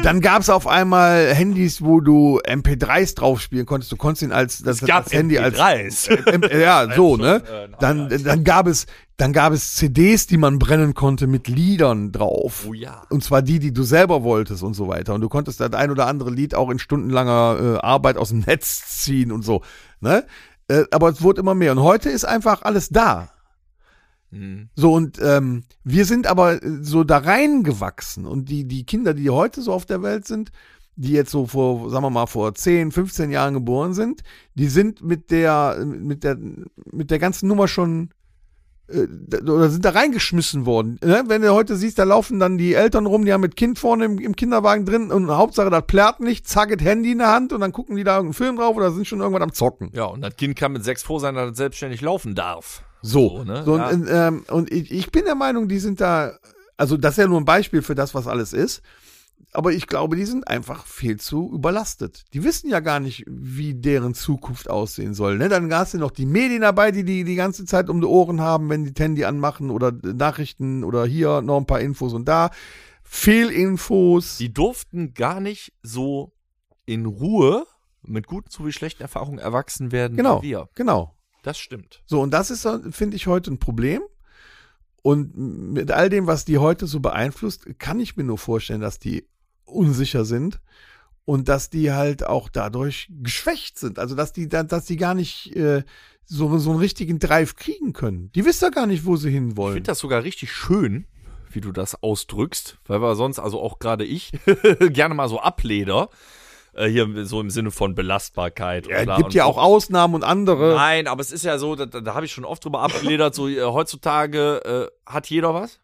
Dann gab's auf einmal Handys, wo du MP3s drauf spielen konntest. Du konntest ihn als das, es gab das Handy als MP3s. M- (laughs) äh, ja, so, ne? äh, Dann, dann gab es, dann gab es CDs, die man brennen konnte mit Liedern drauf. Oh ja. Und zwar die, die du selber wolltest und so weiter. Und du konntest das ein oder andere Lied auch in stundenlanger äh, Arbeit aus dem Netz ziehen und so. Ne? Äh, aber es wurde immer mehr. Und heute ist einfach alles da. Mhm. So, und ähm, wir sind aber äh, so da reingewachsen. Und die, die Kinder, die heute so auf der Welt sind, die jetzt so vor, sagen wir mal, vor 10, 15 Jahren geboren sind, die sind mit der, mit der, mit der ganzen Nummer schon äh, oder sind da reingeschmissen worden. Ne? Wenn du heute siehst, da laufen dann die Eltern rum, die haben mit Kind vorne im, im Kinderwagen drin und Hauptsache das plärrt nicht, zack, das Handy in der Hand und dann gucken die da irgendeinen Film drauf oder sind schon irgendwann am Zocken. Ja, und das Kind kann mit sechs froh sein, dass es selbstständig laufen darf. So, So, ne? so Ja. und, ähm, und ich, ich bin der Meinung, die sind da, also das ist ja nur ein Beispiel für das, was alles ist. Aber ich glaube, die sind einfach viel zu überlastet. Die wissen ja gar nicht, wie deren Zukunft aussehen soll. Ne? Dann hast du noch die Medien dabei, die die die ganze Zeit um die Ohren haben, wenn die das Handy anmachen oder Nachrichten oder hier noch ein paar Infos und da. Fehlinfos. Die durften gar nicht so in Ruhe mit guten sowie schlechten Erfahrungen erwachsen werden Genau, wie wir. genau. Das stimmt. So, und das ist, finde ich, heute ein Problem. Und mit all dem, was die heute so beeinflusst, kann ich mir nur vorstellen, dass die unsicher sind und dass die halt auch dadurch geschwächt sind. Also dass die, dass die gar nicht äh, so, so einen richtigen Drive kriegen können. Die wissen ja gar nicht, wo sie hinwollen. Ich finde das sogar richtig schön, wie du das ausdrückst, weil wir sonst, also auch gerade ich, (laughs) gerne mal so ableder. Äh, hier so im Sinne von Belastbarkeit. Ja, es gibt ja auch Ausnahmen und andere. Nein, aber es ist ja so, da, da habe ich schon oft drüber abgeledert, so äh, heutzutage äh, hat jeder was.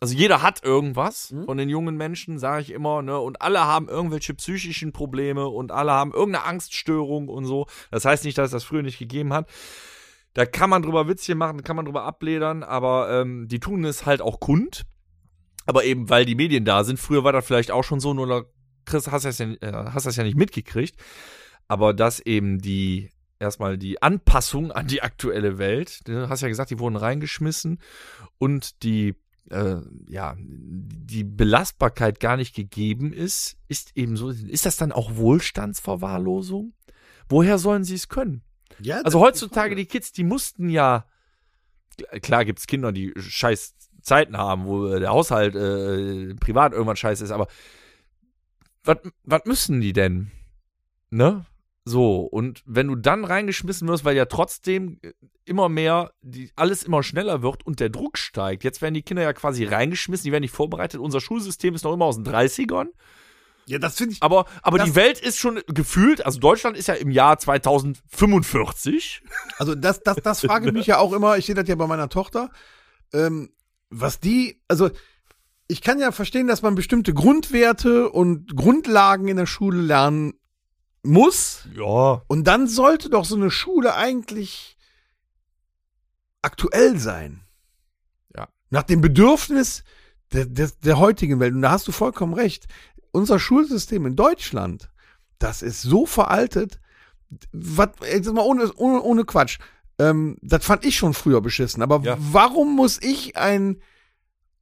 Also jeder hat irgendwas mhm. von den jungen Menschen, sage ich immer, ne? Und alle haben irgendwelche psychischen Probleme und alle haben irgendeine Angststörung und so. Das heißt nicht, dass es das früher nicht gegeben hat. Da kann man drüber Witzchen machen, kann man drüber abledern, aber ähm, die tun es halt auch kund. Aber eben, weil die Medien da sind. Früher war das vielleicht auch schon so, nur Chris, hast das ja, äh, hast das ja nicht mitgekriegt. Aber dass eben die erstmal die Anpassung an die aktuelle Welt, du hast ja gesagt, die wurden reingeschmissen und die äh, ja, die Belastbarkeit gar nicht gegeben ist, ist eben so, ist das dann auch Wohlstandsverwahrlosung? Woher sollen sie es können? Ja, also heutzutage die, die Kids, die mussten ja, klar gibt's Kinder, die scheiß Zeiten haben, wo der Haushalt äh, privat irgendwann scheiße ist, aber was müssen die denn? Ne? So, und wenn du dann reingeschmissen wirst, weil ja trotzdem äh, immer mehr, die, alles immer schneller wird und der Druck steigt. Jetzt werden die Kinder ja quasi reingeschmissen, die werden nicht vorbereitet. Unser Schulsystem ist noch immer aus den 30ern. Ja, das finde ich. Aber, aber die Welt ist schon gefühlt, also Deutschland ist ja im Jahr 2045. Also das, das, das frage ich mich ja auch immer, ich sehe das ja bei meiner Tochter, ähm, was die, also ich kann ja verstehen, dass man bestimmte Grundwerte und Grundlagen in der Schule lernen muss. Ja. Und dann sollte doch so eine Schule eigentlich aktuell sein. Ja. Nach dem Bedürfnis der, der, der heutigen Welt. Und da hast du vollkommen recht. Unser Schulsystem in Deutschland, das ist so veraltet. Was, jetzt mal ohne, ohne, ohne Quatsch. Ähm, das fand ich schon früher beschissen. Aber ja. warum muss ich ein,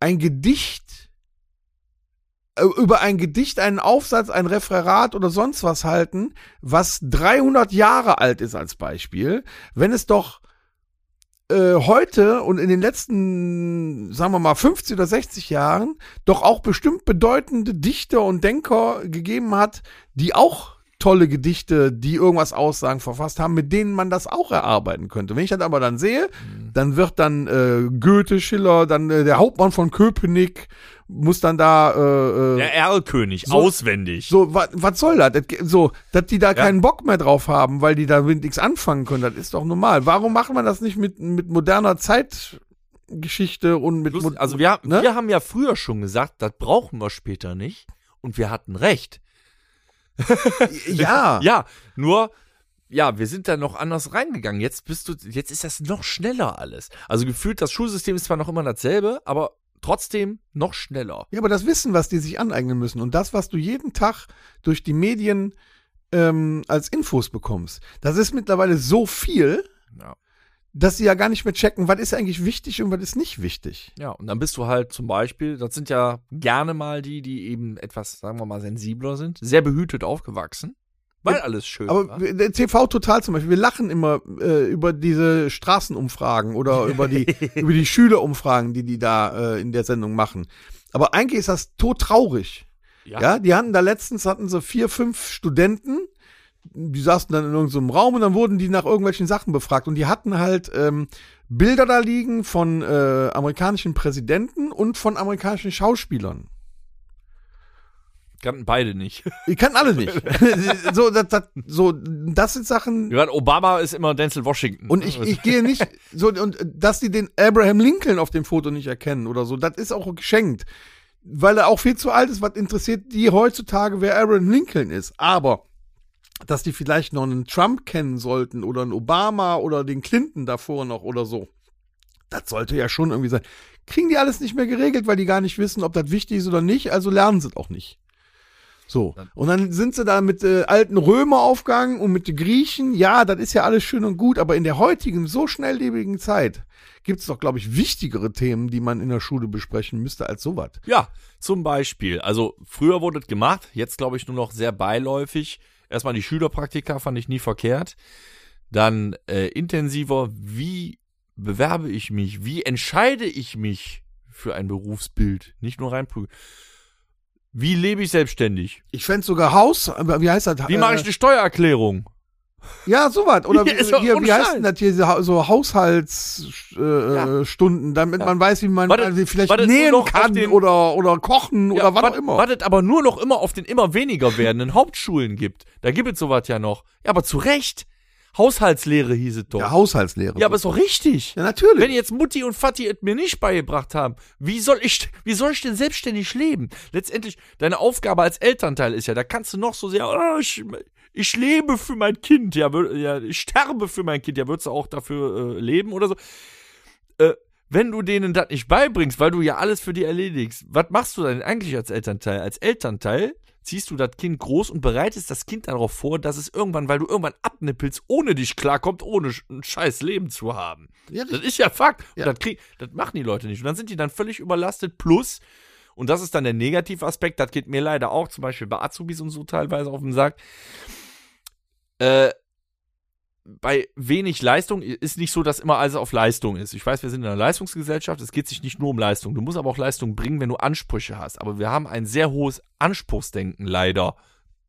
ein Gedicht über ein Gedicht, einen Aufsatz, ein Referat oder sonst was halten, was 300 Jahre alt ist als Beispiel, wenn es doch äh, heute und in den letzten, sagen wir mal, 50 oder 60 Jahren doch auch bestimmt bedeutende Dichter und Denker gegeben hat, die auch tolle Gedichte, die irgendwas aussagen, verfasst haben, mit denen man das auch erarbeiten könnte. Wenn ich das aber dann sehe, mhm. dann wird dann äh, Goethe, Schiller, dann äh, der Hauptmann von Köpenick muss dann da äh, äh der Erlkönig so, auswendig. So was was soll das? So, dass die da ja. keinen Bock mehr drauf haben, weil die da mit nichts anfangen können, das ist doch normal. Warum macht man das nicht mit mit moderner Zeitgeschichte und mit Plus, also wir, ne? wir haben ja früher schon gesagt, das brauchen wir später nicht und wir hatten recht. (laughs) ja. ja, nur ja, wir sind da noch anders reingegangen. Jetzt bist du, jetzt ist das noch schneller alles. Also gefühlt, das Schulsystem ist zwar noch immer dasselbe, aber trotzdem noch schneller. Ja, aber das Wissen, was die sich aneignen müssen und das, was du jeden Tag durch die Medien ähm, als Infos bekommst, das ist mittlerweile so viel. Ja dass sie ja gar nicht mehr checken, was ist eigentlich wichtig und was ist nicht wichtig. Ja, und dann bist du halt zum Beispiel, das sind ja gerne mal die, die eben etwas, sagen wir mal, sensibler sind, sehr behütet aufgewachsen. Weil alles schön Aber war. der TV total zum Beispiel, wir lachen immer äh, über diese Straßenumfragen oder (laughs) über die, über die Schülerumfragen, die die da äh, in der Sendung machen. Aber eigentlich ist das todtraurig. Ja. ja, die hatten da letztens, hatten sie vier, fünf Studenten, die saßen dann in irgendeinem Raum und dann wurden die nach irgendwelchen Sachen befragt und die hatten halt ähm, Bilder da liegen von äh, amerikanischen Präsidenten und von amerikanischen Schauspielern. Kannten beide nicht. (laughs) Die kannten alle nicht. (laughs) so, das, das, so, das sind Sachen. Ja, Obama ist immer Denzel Washington. Und ich, ich gehe nicht, (laughs) so, und dass die den Abraham Lincoln auf dem Foto nicht erkennen oder so, das ist auch geschenkt. Weil er auch viel zu alt ist, was interessiert die heutzutage, wer Abraham Lincoln ist. Aber dass die vielleicht noch einen Trump kennen sollten oder einen Obama oder den Clinton davor noch oder so. Das sollte ja schon irgendwie sein. Kriegen die alles nicht mehr geregelt, weil die gar nicht wissen, ob das wichtig ist oder nicht, also lernen sie es auch nicht. So. Und dann sind sie da mit äh, alten Römer aufgegangen und mit den Griechen. Ja, das ist ja alles schön und gut, aber in der heutigen, so schnelllebigen Zeit gibt es doch, glaube ich, wichtigere Themen, die man in der Schule besprechen müsste als sowas. Ja, zum Beispiel. Also früher wurde es gemacht, jetzt glaube ich nur noch sehr beiläufig. Erstmal die Schülerpraktika fand ich nie verkehrt. Dann äh, intensiver, wie bewerbe ich mich? Wie entscheide ich mich für ein Berufsbild? Nicht nur reinprügeln. Wie lebe ich selbstständig? Ich fände sogar Haus, wie heißt das? Wie mache ich eine Steuererklärung? Ja, sowas. Oder (laughs) Ja, wie, doch hier, wie heißt denn das hier, so- Haushaltsstunden, äh, Ja. Damit man weiß, wie man Wartet- also vielleicht nähen kann den- oder, oder kochen oder was auch immer. Wartet aber nur noch immer auf den immer weniger werdenden Hauptschulen gibt. Da gibt es sowas ja noch. Ja, aber zu Recht. Haushaltslehre hieß es doch. Ja, Haushaltslehre. Ja, aber ist doch richtig. ja, natürlich. Wenn jetzt Mutti und Vati es mir nicht beigebracht haben, wie soll ich, wie soll ich denn selbstständig leben? Letztendlich, deine Aufgabe als Elternteil ist ja, da kannst du noch so sehr, oh, ich, ich lebe für mein Kind, ja, ja, ich sterbe für mein Kind, ja, würdest du auch dafür äh, leben oder so? Äh, wenn du denen das nicht beibringst, weil du ja alles für die erledigst, was machst du dann eigentlich als Elternteil? Als Elternteil ziehst du das Kind groß und bereitest das Kind darauf vor, dass es irgendwann, weil du irgendwann abnippelst, ohne dich klarkommt, ohne ein scheiß Leben zu haben. ja, Das ist ja Fakt. Und Ja. das, krieg, das machen die Leute nicht. Und dann sind die dann völlig überlastet. Plus, und das ist dann der Negativaspekt, das geht mir leider auch zum Beispiel bei Azubis und so teilweise auf den Sack. Äh, bei wenig Leistung ist nicht so, dass immer alles auf Leistung ist. Ich weiß, wir sind in einer Leistungsgesellschaft. Es geht sich nicht nur um Leistung. Du musst aber auch Leistung bringen, wenn du Ansprüche hast. Aber wir haben ein sehr hohes Anspruchsdenken leider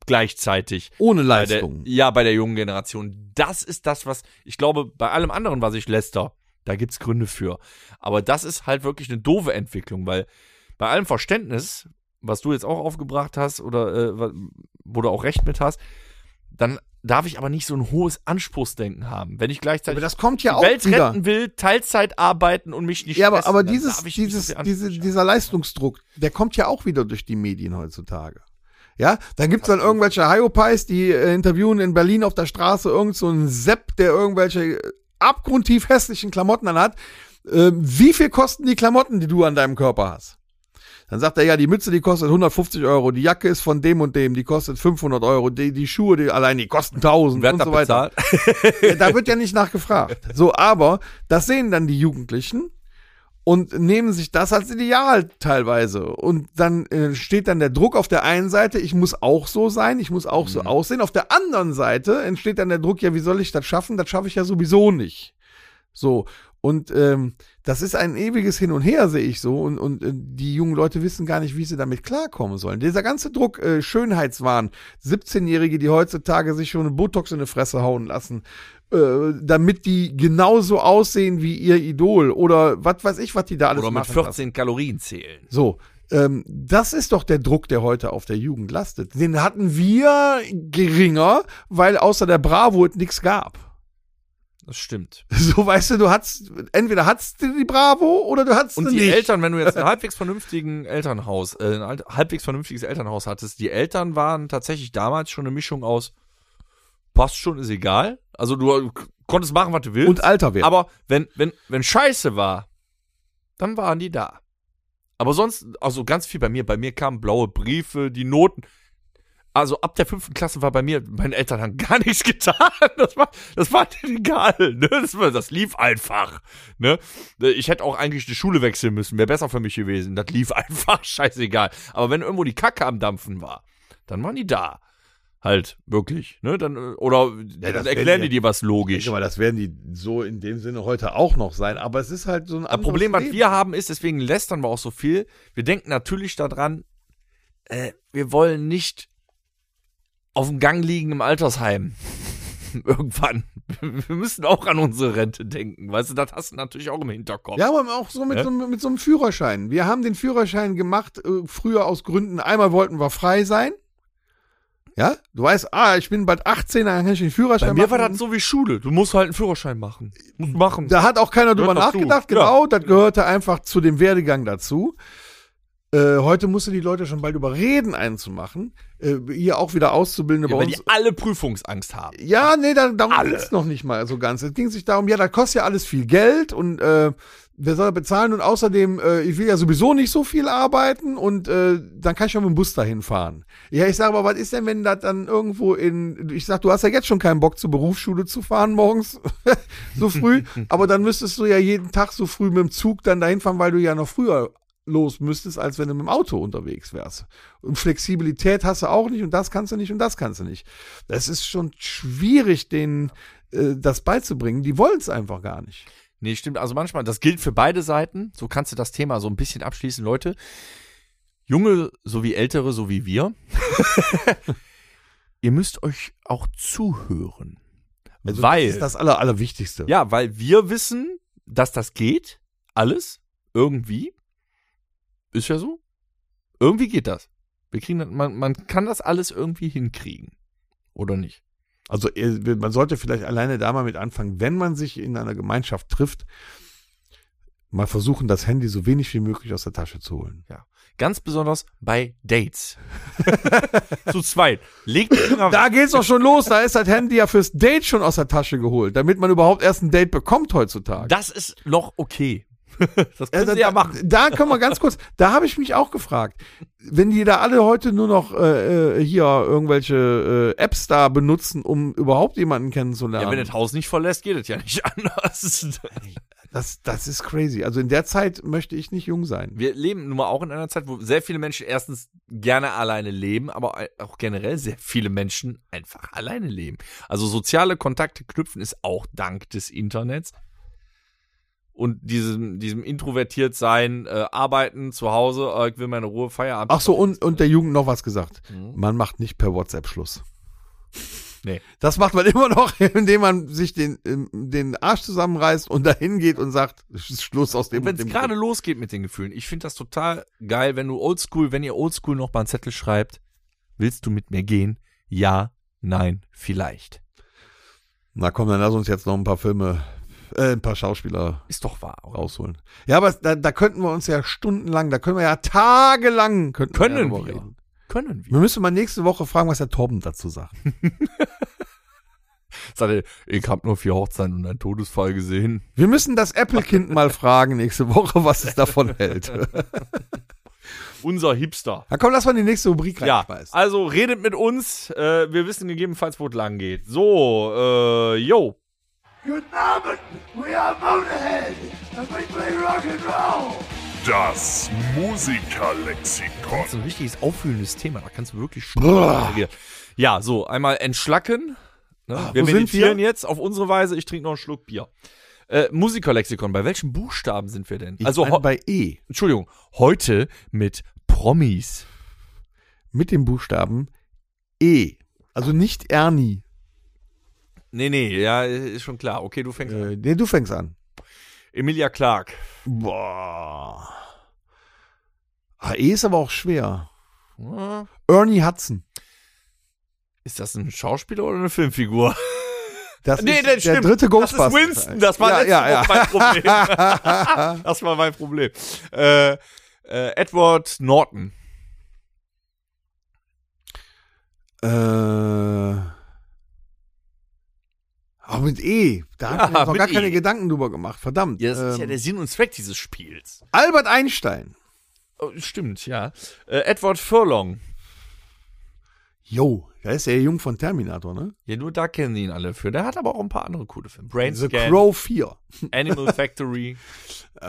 gleichzeitig. ohne Bei der, Leistung. ja, bei der jungen Generation. Das ist das, was ich glaube, bei allem anderen, was ich läster, da gibt's Gründe für. Aber das ist halt wirklich eine doofe Entwicklung, weil bei allem Verständnis, was du jetzt auch aufgebracht hast oder äh, wo du auch recht mit hast, dann darf ich aber nicht so ein hohes Anspruchsdenken haben. Wenn ich gleichzeitig aber das kommt ja die Welt wieder. retten will, Teilzeit arbeiten und mich nicht Ja, aber, stressen, aber dieses, dieses, so diese, dieser Leistungsdruck, der kommt ja auch wieder durch die Medien heutzutage. Ja, dann gibt's dann irgendwelche Hyopies, die äh, interviewen in Berlin auf der Straße irgend so einen Sepp, der irgendwelche äh, abgrundtief hässlichen Klamotten anhat. Ähm, wie viel kosten die Klamotten, die du an deinem Körper hast? Dann sagt er, ja, die Mütze, die kostet 150 Euro, die Jacke ist von dem und dem, die kostet 500 Euro, die, die Schuhe, die allein, die kosten 1000 Wer und so da weiter. da wird ja nicht nachgefragt. So, aber das sehen dann die Jugendlichen und nehmen sich das als Ideal teilweise. Und dann äh, steht dann der Druck auf der einen Seite, ich muss auch so sein, ich muss auch so aussehen. Auf der anderen Seite entsteht dann der Druck, ja, wie soll ich das schaffen? Das schaffe ich ja sowieso nicht. So. Und ähm, das ist ein ewiges Hin und Her, sehe ich so. Und, und äh, die jungen Leute wissen gar nicht, wie sie damit klarkommen sollen. Dieser ganze Druck, äh, Schönheitswahn, 17-Jährige, die heutzutage sich schon Botox in die Fresse hauen lassen, äh, damit die genauso aussehen wie ihr Idol oder was weiß ich, was die da alles Oder mit machen. 14 Kalorien zählen. So, ähm, das ist doch der Druck, der heute auf der Jugend lastet. Den hatten wir geringer, weil außer der Bravo es nichts gab. Das stimmt. (laughs) So, weißt du, du hattest, entweder hattest du die Bravo oder du hattest Und die nicht. Eltern, wenn du jetzt ein (laughs) halbwegs vernünftigen Elternhaus, äh, ein halbwegs vernünftiges Elternhaus hattest, die Eltern waren tatsächlich damals schon eine Mischung aus, passt schon, ist egal. Also du konntest machen, was du willst. und Alter werden. aber wenn, wenn, wenn Scheiße war, dann waren die da. Aber sonst, also ganz viel bei mir, bei mir kamen blaue Briefe, die Noten. Also ab der fünften Klasse war bei mir, meine Eltern haben gar (laughs) nichts getan. Das war, das war denen egal. Ne? Das, war, das lief einfach. Ne? Ich hätte auch eigentlich die Schule wechseln müssen, wäre besser für mich gewesen. Das lief (laughs) einfach, scheißegal. Aber wenn irgendwo die Kacke am Dampfen war, dann waren die da. Halt, wirklich. Ne? Dann, äh, oder das dann erklären die- die dir was ich logisch. denke mal, das werden die so in dem Sinne heute auch noch sein. Aber es ist halt so ein Das anderes Problem, was Leben. wir haben, ist, deswegen lästern wir auch so viel. Wir denken natürlich daran, äh, wir wollen nicht auf dem Gang liegen im Altersheim. (laughs) Irgendwann. Wir müssen auch an unsere Rente denken. Weißt du, das hast du natürlich auch im Hinterkopf. Ja, aber auch so mit, Ja? so, mit so einem Führerschein. Wir haben den Führerschein gemacht, äh, früher aus Gründen. Einmal wollten wir frei sein. Ja, du weißt, ah, ich bin bald 18, dann kann ich den Führerschein Bei mir war machen. das so wie Schule. Du musst halt einen Führerschein machen. Musst machen. Da hat auch keiner drüber nachgedacht, Ja. genau, das gehörte einfach zu dem Werdegang dazu. Äh, heute musst du die Leute schon bald überreden, einen zu machen. Äh, hier auch wieder Auszubildende Ja, bei weil uns. die alle Prüfungsangst haben. Ja, nee, da, darum geht's noch nicht mal so ganz. Es ging sich darum, ja, das kostet ja alles viel Geld und äh, wer soll bezahlen und außerdem, äh, ich will ja sowieso nicht so viel arbeiten und äh, dann kann ich ja mit dem Bus dahin fahren. Ja, ich sage aber, was ist denn, wenn das dann irgendwo in, ich sag, du hast ja jetzt schon keinen Bock zur Berufsschule zu fahren morgens (laughs) so früh, (laughs) aber dann müsstest du ja jeden Tag so früh mit dem Zug dann dahin fahren, weil du ja noch früher los müsstest, als wenn du mit dem Auto unterwegs wärst. Und Flexibilität hast du auch nicht und das kannst du nicht und das kannst du nicht. Das ist schon schwierig, denen äh, das beizubringen. Die wollen es einfach gar nicht. Nee, stimmt. Also manchmal, das gilt für beide Seiten. So kannst du das Thema so ein bisschen abschließen, Leute. Junge sowie Ältere, so wie wir, (laughs) ihr müsst euch auch zuhören. Also weil, Das ist das Aller, Allerwichtigste. ja, weil wir wissen, dass das geht. Alles. Irgendwie. Ist ja so. Irgendwie geht das. Wir kriegen das, man, man kann das alles irgendwie hinkriegen. Oder nicht? Also man sollte vielleicht alleine da mal mit anfangen, wenn man sich in einer Gemeinschaft trifft, mal versuchen, das Handy so wenig wie möglich aus der Tasche zu holen. Ganz besonders bei Dates. (laughs) Zu zweit. Legt Da geht's doch schon los. Da ist das Handy ja fürs Date schon aus der Tasche geholt, damit man überhaupt erst ein Date bekommt heutzutage. Das ist noch okay. (laughs) Das Ja, können da, Sie ja machen. da können wir ganz kurz, da habe ich mich auch gefragt, wenn die da alle heute nur noch äh, äh, hier irgendwelche äh, Apps da benutzen, um überhaupt jemanden kennenzulernen. Ja, wenn das Haus nicht verlässt, geht es ja nicht (laughs) anders. das, das ist crazy. Also in der Zeit möchte ich nicht jung sein. Wir leben nun mal auch in einer Zeit, wo sehr viele Menschen erstens gerne alleine leben, aber auch generell sehr viele Menschen einfach alleine leben. Also soziale Kontakte knüpfen ist auch dank des Internets. Und diesem, diesem introvertiert sein, äh, arbeiten zu Hause, äh, ich will meine Ruhe, Feierabend. Ach so, und, und der Jugend noch was gesagt. Mhm. Man macht nicht per WhatsApp Schluss. Nee. Das macht man (laughs) immer noch, indem man sich den, ähm, den Arsch zusammenreißt und dahin geht und sagt, Schluss aus dem Wenn es gerade losgeht mit den Gefühlen, ich finde das total geil, wenn du oldschool, wenn ihr oldschool noch mal einen Zettel schreibt, willst du mit mir gehen? Ja, nein, vielleicht. Na komm, dann lass uns jetzt noch ein paar Filme, äh, ein paar Schauspieler Ist doch wahr. Oder? rausholen. Ja, aber da, da könnten wir uns ja stundenlang, da können wir ja tagelang könnten Können wir, ja wir. reden. Können wir. Wir müssen mal nächste Woche fragen, was der Torben dazu sagt. (laughs) Sagt er, ich habe nur vier Hochzeiten und einen Todesfall gesehen. Wir müssen das Apple-Kind mal fragen nächste Woche, was es davon hält. (laughs) Unser Hipster. Na komm, lass mal die nächste Rubrik Ja, reinschmeißen. also redet mit uns. Äh, wir wissen gegebenenfalls, wo es lang geht. So, äh, yo. Guten Abend, we are Motorhead, and we play rock and roll. Das Musikerlexikon. Das ist ein richtiges auffühlendes Thema. Da kannst du wirklich Ja, so, einmal entschlacken. Ne? Ah, wir wo sind meditieren wir? jetzt auf unsere Weise. Ich trinke noch einen Schluck Bier. Äh, Musikerlexikon. Bei welchen Buchstaben sind wir denn? Ich also, bei E Entschuldigung, heute mit Promis. mit dem Buchstaben E. Also nicht Ernie. Nee, nee, ja, ist schon klar. Okay, du fängst an. Äh, nee, du fängst an. Emilia Clark. Boah. Ah, E ist aber auch schwer. Ja. Ernie Hudson. Ist das ein Schauspieler oder eine Filmfigur? Das Nee, ist das der dritte Das Ghostbuster. ist Winston. Das war ja, ja, mein Problem. (laughs) das war mein Problem. Äh, äh, Edward Norton. Äh. Aber mit E. Da Ja, haben wir noch gar keine E. Gedanken drüber gemacht. Verdammt. Ja, das ist ja Ähm, der Sinn und Zweck dieses Spiels. Albert Einstein. Oh, stimmt, ja. Äh, Edward Furlong. Jo, da ist der Jung von Terminator, ne? Ja, nur da kennen ihn alle für. Der hat aber auch ein paar andere coole Filme. Brain The Scan, Crow 4. (laughs) Animal Factory. Äh.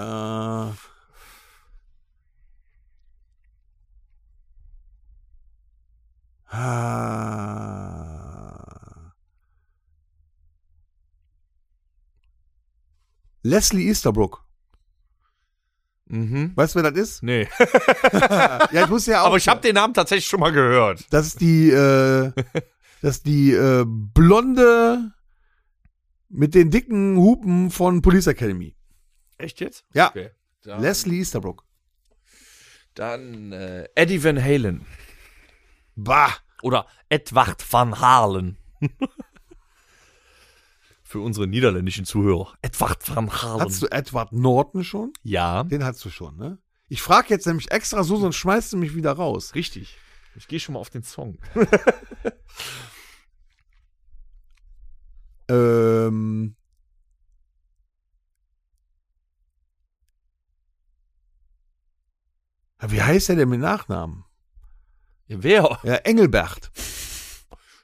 Ah. Leslie Easterbrook. mhm. Weißt du, wer das ist? Nee. (laughs) Ja, ich wusste ja auch. aber ich habe den Namen tatsächlich schon mal gehört. Das ist die, äh, (laughs) das ist die äh, blonde mit den dicken Hupen von Police Academy. Echt jetzt? Ja. Okay. Dann, Leslie Easterbrook. dann äh, Eddie Van Halen. Bah. Oder Edward van Halen. (laughs) Für unsere niederländischen Zuhörer. Edward van Halen. Hattest du Edward Norton schon? ja, Den hattest du schon, ne? Ich frage jetzt nämlich extra so, sonst schmeißt du mich wieder raus. richtig. Ich gehe schon mal auf den Song. (laughs) Ähm. Wie heißt der denn mit Nachnamen? Ja, wer? Ja, Engelbert.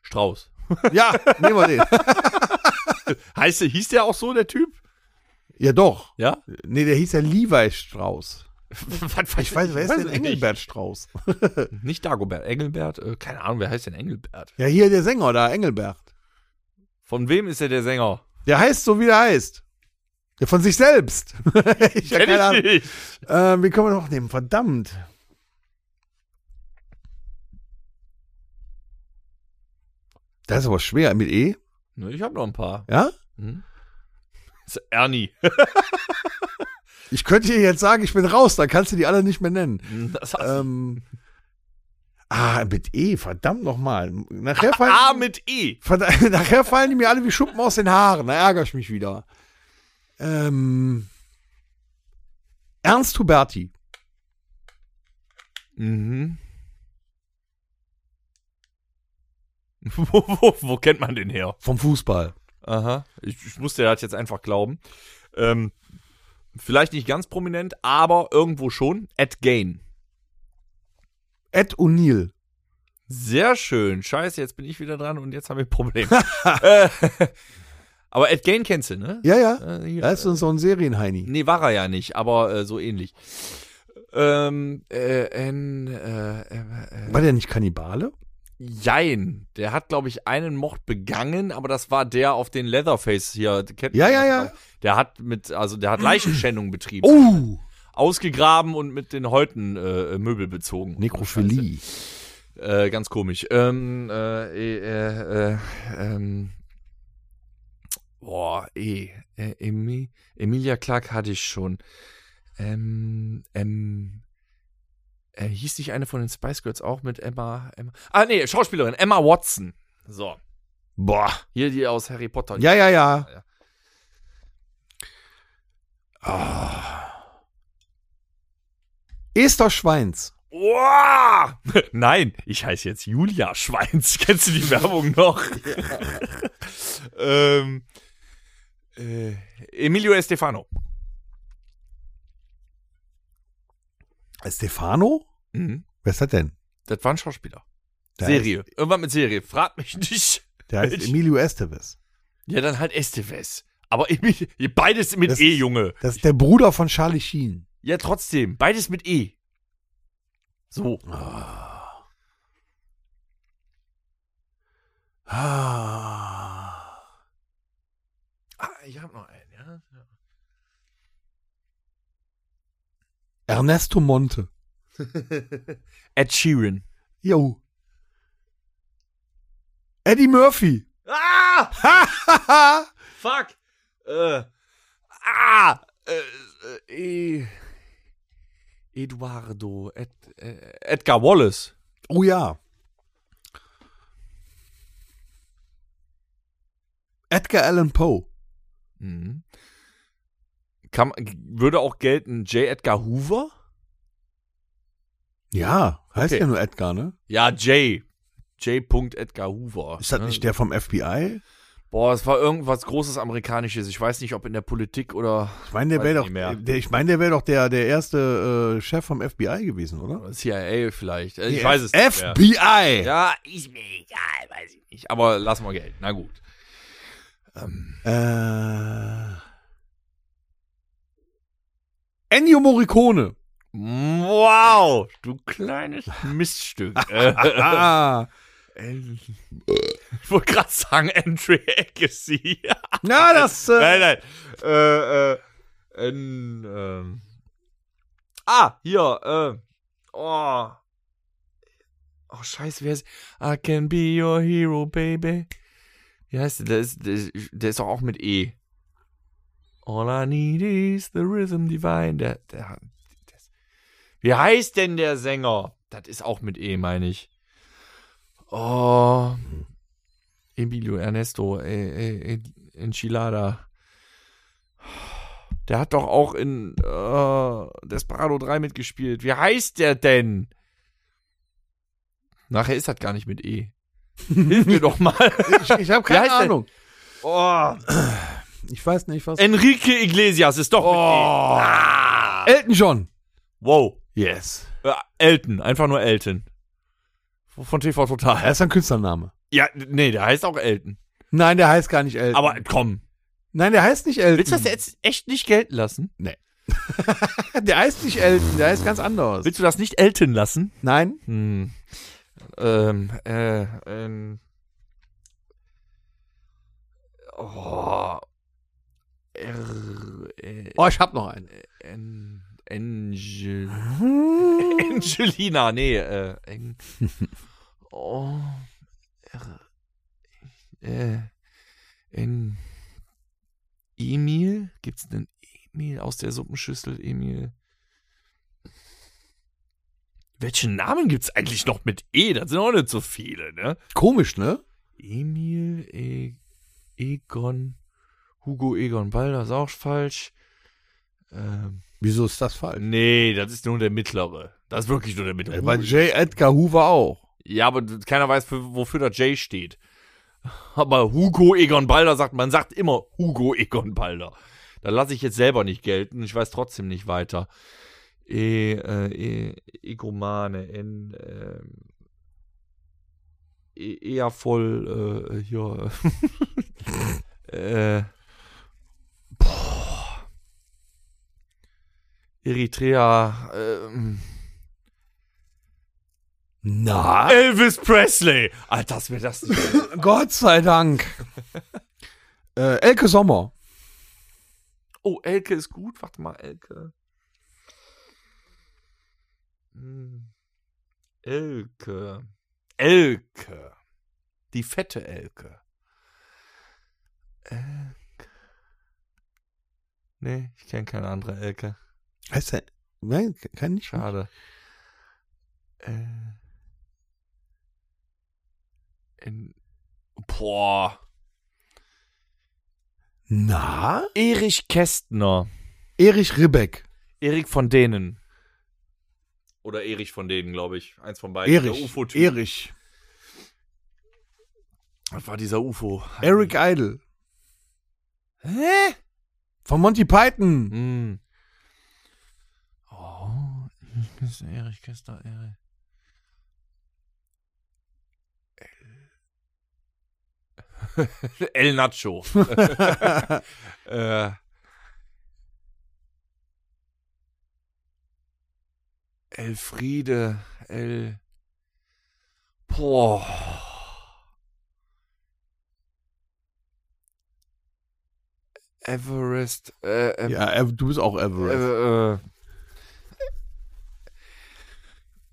Strauß. Ja, nehmen wir den. (laughs) (laughs) heißt, hieß der auch so, der Typ? Ja, doch. Ja? Nee, der hieß ja Levi Strauß. (laughs) Was, ich weiß, wer ist denn Engelbert Strauß? (laughs) Nicht Dagobert, Engelbert, äh, keine Ahnung, wer heißt denn Engelbert? Ja, hier der Sänger da, Engelbert. Von wem ist er der Sänger? Der heißt so, wie der heißt. Der von sich selbst. ich Kenn keine Ahnung. Nicht. Ähm, wie können wir noch nehmen? Verdammt. Das ist aber schwer. Mit E? Ne, ich habe noch ein paar. Ja? Hm? Das (laughs) ist Ernie. (laughs) Ich könnte dir jetzt sagen, ich bin raus, dann kannst du die alle nicht mehr nennen. Das hast Ähm, ah, mit E, verdammt nochmal. Nachher (laughs) fallen, A mit E. nachher fallen die mir alle wie Schuppen aus den Haaren. Da ärgere ich mich wieder. Ähm, Ernst Huberti. Mhm. (laughs) wo, wo, wo kennt man den her? Vom Fußball. Aha. Ich, ich musste das jetzt einfach glauben. Ähm, vielleicht nicht ganz prominent, aber irgendwo schon. Ed Gain. Ed O'Neill. Sehr schön. Scheiße, jetzt bin ich wieder dran und jetzt haben wir ein Problem. (laughs) äh, (laughs) aber Ed Gain kennst du, ne? Ja, ja. Äh, Das ist so ein Serienheini. Nee, war er ja nicht, aber äh, so ähnlich. Ähm, äh, äh, äh, äh, War der nicht Kannibale? Jein. Der hat, glaube ich, einen Mord begangen, aber das war der auf den Leatherface hier. Kennt Ja, ja, ja. Der hat mit, also der hat (clears throat) Leichenschändung betrieben. Oh! Ausgegraben und mit den Häuten äh, Möbel bezogen. Nekrophilie. Äh, ganz komisch. Ähm, äh, äh, äh, ähm, boah, eh, äh, Emi, Emilia Clark hatte ich schon. Ähm, ähm, äh, hieß nicht eine von den Spice Girls auch mit Emma, Emma? Ah, nee, Schauspielerin, Emma Watson. So, Boah. hier die aus Harry Potter. Ja, ja, ja. Ja. Ah. Esther Schweins. Uah! (laughs) Nein, ich heiße jetzt Julia Schweins. (laughs) Kennst du die Werbung noch? (laughs) ähm, äh, Emilio Estefano. Stefano? Mhm. Wer ist das denn? Das war ein Schauspieler. Der Serie. Irgendwann mit Serie. Frag mich nicht. Der heißt Welch- Emilio Estevez. Ja, dann halt Esteves. Aber Emil- beides mit Das- E, Junge. Das ist der Bruder von Charlie Sheen. Ja, trotzdem. Beides mit E. So. Ah. Ah, ich hab noch einen, Ernesto Monte. (laughs) Ed Sheeran. Jo. Eddie Murphy. Ah! (laughs) Fuck. Äh. Ah! Äh, äh, E- Eduardo. Ed, äh, Edgar Wallace. oh ja. Edgar Allan Poe. Mhm. Kann, würde auch gelten J. Edgar Hoover? Ja, heißt Okay. ja nur Edgar, ne? Ja, J. J. Edgar Hoover. Ist das Ne? nicht der vom FBI? Boah, es war irgendwas großes Amerikanisches. Ich weiß nicht, ob in der Politik oder Ich meine, der wäre doch, der, ich meine, der wäre doch der, der erste äh, Chef vom FBI gewesen, oder? CIA vielleicht. Ich Nee, weiß es nicht. mehr. FBI. Ja, ist mir egal, weiß ich nicht. Aber lass mal Geld. Na gut. Ähm, Äh, Ennio Morricone. wow, du kleines Miststück. (laughs) ich wollte gerade sagen, Andre Agassi. na, das. Äh, nein, nein. Äh, äh, in, ähm. Ah, hier, äh. Oh. Oh, scheiße, wer ist. I can be your hero, baby. Wie heißt der? Der ist, der, ist- der ist doch auch mit E. All I need is the rhythm divine. Der, der, das, wie heißt denn der Sänger? Das ist auch mit E, meine ich. Oh. Emilio Ernesto äh, äh, Enchilada. Der hat doch auch in äh, Desperado 3 mitgespielt. Wie heißt der denn? Nachher ist das gar nicht mit E. Hilf mir doch mal. ich ich habe keine heißt der? Ahnung. Oh. Ich weiß nicht, was. Enrique Iglesias ist doch mit Oh. E. Ah. Elton John. Wow. Yes. Äh, Elton, einfach nur Elton. Von TV Er Total. ist ein Künstlername. Ja, nee, der heißt auch Elton. Nein, der heißt gar nicht Elton. Aber komm, Nein, der heißt nicht Elton. willst du das jetzt echt nicht gelten lassen? (laughs) Der heißt nicht Elton, der heißt ganz anders. Willst du das nicht Elton lassen? Nein? Hm. Ähm, äh, ähm. Oh. R, äh, Oh, ich hab noch einen. en, Angel, (laughs) Angelina, nee, äh, Eng, oh, R, Äh, in Emil? Gibt's einen Emil aus der Suppenschüssel? Emil. Welchen Namen gibt's eigentlich noch mit E? Das sind auch nicht so viele, ne? Komisch, ne? Emil, e Egon, Hugo Egon Balder ist auch falsch. Ähm, Wieso ist das falsch? nee, das ist nur der mittlere. Das ist wirklich nur der mittlere. Bei J. Edgar Hoover auch. Ja, aber keiner weiß, für, wofür der J steht. Aber Hugo Egon Balder sagt, man sagt immer Hugo Egon Balder. Da lasse ich jetzt selber nicht gelten. Ich weiß trotzdem nicht weiter. E, äh, e, Egomane, N, ähm, e, eher voll, äh, hier, (laughs) äh, Eritrea, ähm, Na? Elvis Presley. Alter, das wäre das nicht. (laughs) Gott sei Dank. (laughs) äh, Elke Sommer. Oh, Elke ist gut. Warte mal, Elke. Hm. Elke. Elke. Die fette Elke. Elke. Nee, ich kenne keine andere Elke. Heißt der? Nein, kann nicht. Schade. Äh. In, boah. Na? Erich Kästner. Erich Ribbeck. Erik von denen. Oder Erich von denen, glaube ich. Eins von beiden. Der Erich. UFO-Typ. Erich. Was war dieser UFO? Eric Idle. Hä? Von Monty Python. Hm. Oh, Erich Kästner, Erich. El Nacho. (laughs) äh. Elfriede, El. Boah. Everest, äh, ähm, ja, du bist auch Everest. äh, äh.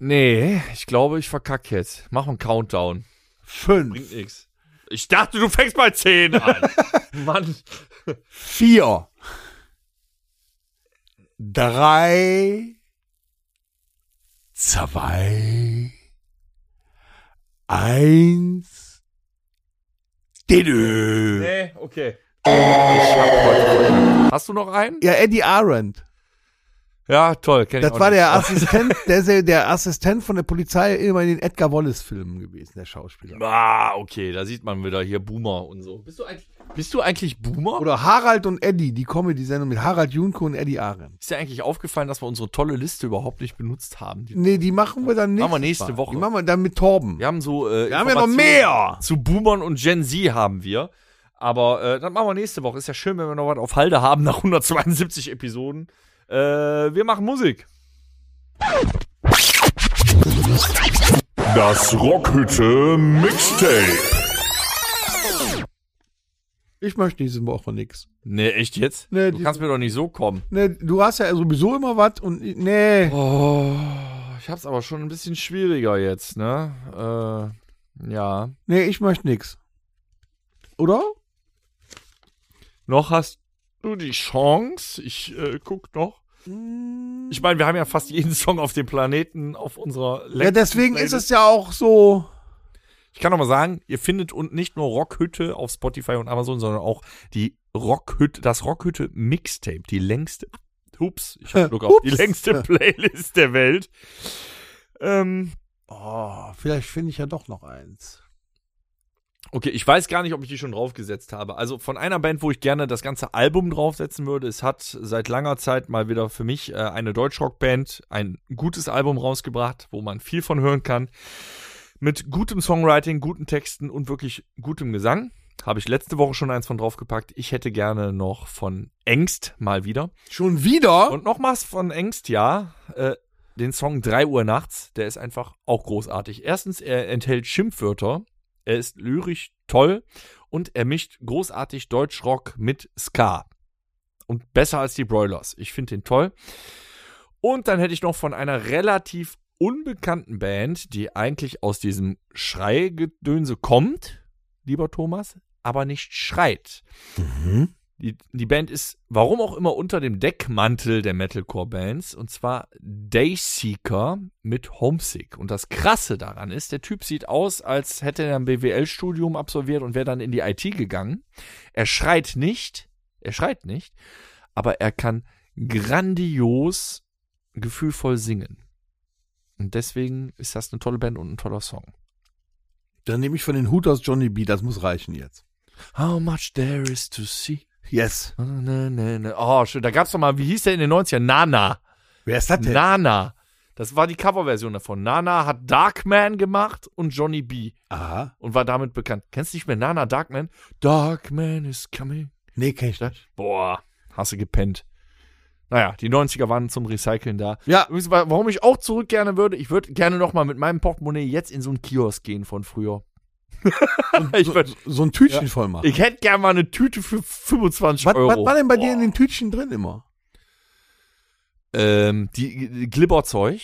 Nee, ich glaube, ich verkack jetzt. Mach einen Countdown. Fünf, Bringt nix. Ich dachte, du fängst bei 10 an. (laughs) Mann. vier, drei, zwei, eins. Didö. Nee, okay. Ich hab heute verkackt. Hast du noch einen? Ja, Eddie Arendt. Ja, toll. Das war nicht. der (laughs) Assistent, der ist ja der Assistent von der Polizei immer in den Edgar Wallace-Filmen gewesen, der Schauspieler. Ah, okay, da sieht man wieder hier Boomer und so. Bist du eigentlich, bist du eigentlich Boomer? Oder Harald und Eddie, die Comedy-Sendung mit Harald Junko und Eddie Arendt. ist dir eigentlich aufgefallen, dass wir unsere tolle Liste überhaupt nicht benutzt haben? Die, Nee, die machen wir dann nächste, Machen wir nächste. Woche. Die machen wir dann mit Torben. wir haben so. Äh, Wir haben ja noch mehr. Zu Boomern und Gen Z haben wir. Aber äh, das machen wir nächste Woche. Ist ja schön, wenn wir noch was auf Halde haben nach 172 Episoden. Äh, wir machen Musik. Das Rockhütte Mixtape. Ich möchte diese Woche nix. Nee, echt jetzt? Nee, du die- kannst mir doch nicht so kommen. Nee, du hast ja sowieso immer was und nee. Oh, ich hab's aber schon ein bisschen schwieriger jetzt, ne? Äh, ja. Nee, ich möchte nix. Oder? Noch hast du die Chance. Ich äh, guck noch. Ich meine, wir haben ja fast jeden Song auf dem Planeten auf unserer Ja, deswegen ist es ja auch so. Ich kann noch mal sagen, ihr findet und nicht nur Rockhütte auf Spotify und Amazon, sondern auch die Rockhütte, das Rockhütte Mixtape, die längste, ups, ich hab Glück auf, die längste Playlist der Welt. Ähm, Oh, vielleicht finde ich ja doch noch eins. Okay, ich weiß gar nicht, ob ich die schon draufgesetzt habe. Also von einer Band, wo ich gerne das ganze Album draufsetzen würde, es hat seit langer Zeit mal wieder für mich äh, eine Deutschrockband ein gutes Album rausgebracht, wo man viel von hören kann. Mit gutem Songwriting, guten Texten und wirklich gutem Gesang. Habe ich letzte Woche schon eins von draufgepackt. Ich hätte gerne noch von Engst mal wieder. Schon wieder? Und nochmals von Engst, ja. Äh, den Song 3 Uhr nachts. Der ist einfach auch großartig. Erstens, er enthält Schimpfwörter. Er ist lyrisch toll. Und er mischt großartig Deutschrock mit Ska. Und besser als die Broilers. Ich finde den toll. Und dann hätte ich noch von einer relativ unbekannten Band, die eigentlich aus diesem Schreigedönse kommt, lieber Thomas, aber nicht schreit. Die, die Band ist, warum auch immer, unter dem Deckmantel der Metalcore-Bands und zwar Dayseeker mit Homesick. Und das Krasse daran ist, der Typ sieht aus, als hätte er ein BWL-Studium absolviert und wäre dann in die IT gegangen. Er schreit nicht, er schreit nicht, aber er kann grandios, gefühlvoll singen. Und deswegen ist das eine tolle Band und ein toller Song. Dann nehme ich von den Hooters Johnny B, das muss reichen jetzt. How much there is to see. Yes. Na, na, na. Oh, schön. Da gab's doch mal, wie hieß der in den 90ern? Nana. Wer ist das denn? Nana. Das war die Coverversion davon. Nana hat Darkman gemacht und Johnny B. Aha. Und war damit bekannt. Kennst du nicht mehr Nana Darkman? Darkman is coming. Nee, kenn ich nicht. Boah, hast du gepennt. Naja, die 90er waren zum Recyceln da. Ja. Übrigens, warum ich auch zurück gerne würde, ich würde gerne noch mal mit meinem Portemonnaie jetzt in so einen Kiosk gehen von früher. (laughs) ich, So, würd, so ein Tütchen voll machen. ich hätte gerne mal eine Tüte für 25 Was, Euro. was war denn bei dir in den Tütchen drin immer? Ähm, die, die Glibberzeug.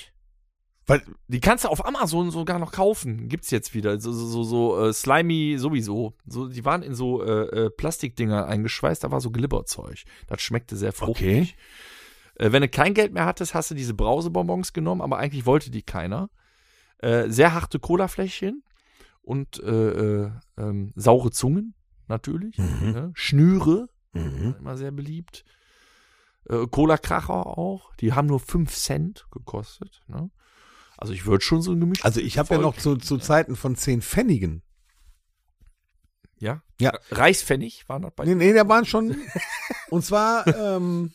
Weil, Die kannst du auf Amazon sogar noch kaufen. Gibt's jetzt wieder. So, so, so, so äh, slimy sowieso. So, die waren in so äh, äh, Plastikdinger eingeschweißt, da war so Glibberzeug. Das schmeckte sehr fruchtig. Äh, wenn du kein Geld mehr hattest, hast du diese Brausebonbons genommen, aber eigentlich wollte die keiner. Äh, sehr harte Colafläschchen und äh, äh, ähm, saure Zungen, natürlich. Mhm. Ne? Schnüre, Mhm. immer sehr beliebt. Äh, Cola-Kracher auch. Die haben nur 5 Cent gekostet. Ne? Also ich würde schon so ein Gemisch. Also ich habe ja noch zu, zu Zeiten von 10 Pfennigen. Ja? Ja. Reichspfennig waren das bei Nee, nee, da waren schon. (laughs) und zwar ähm,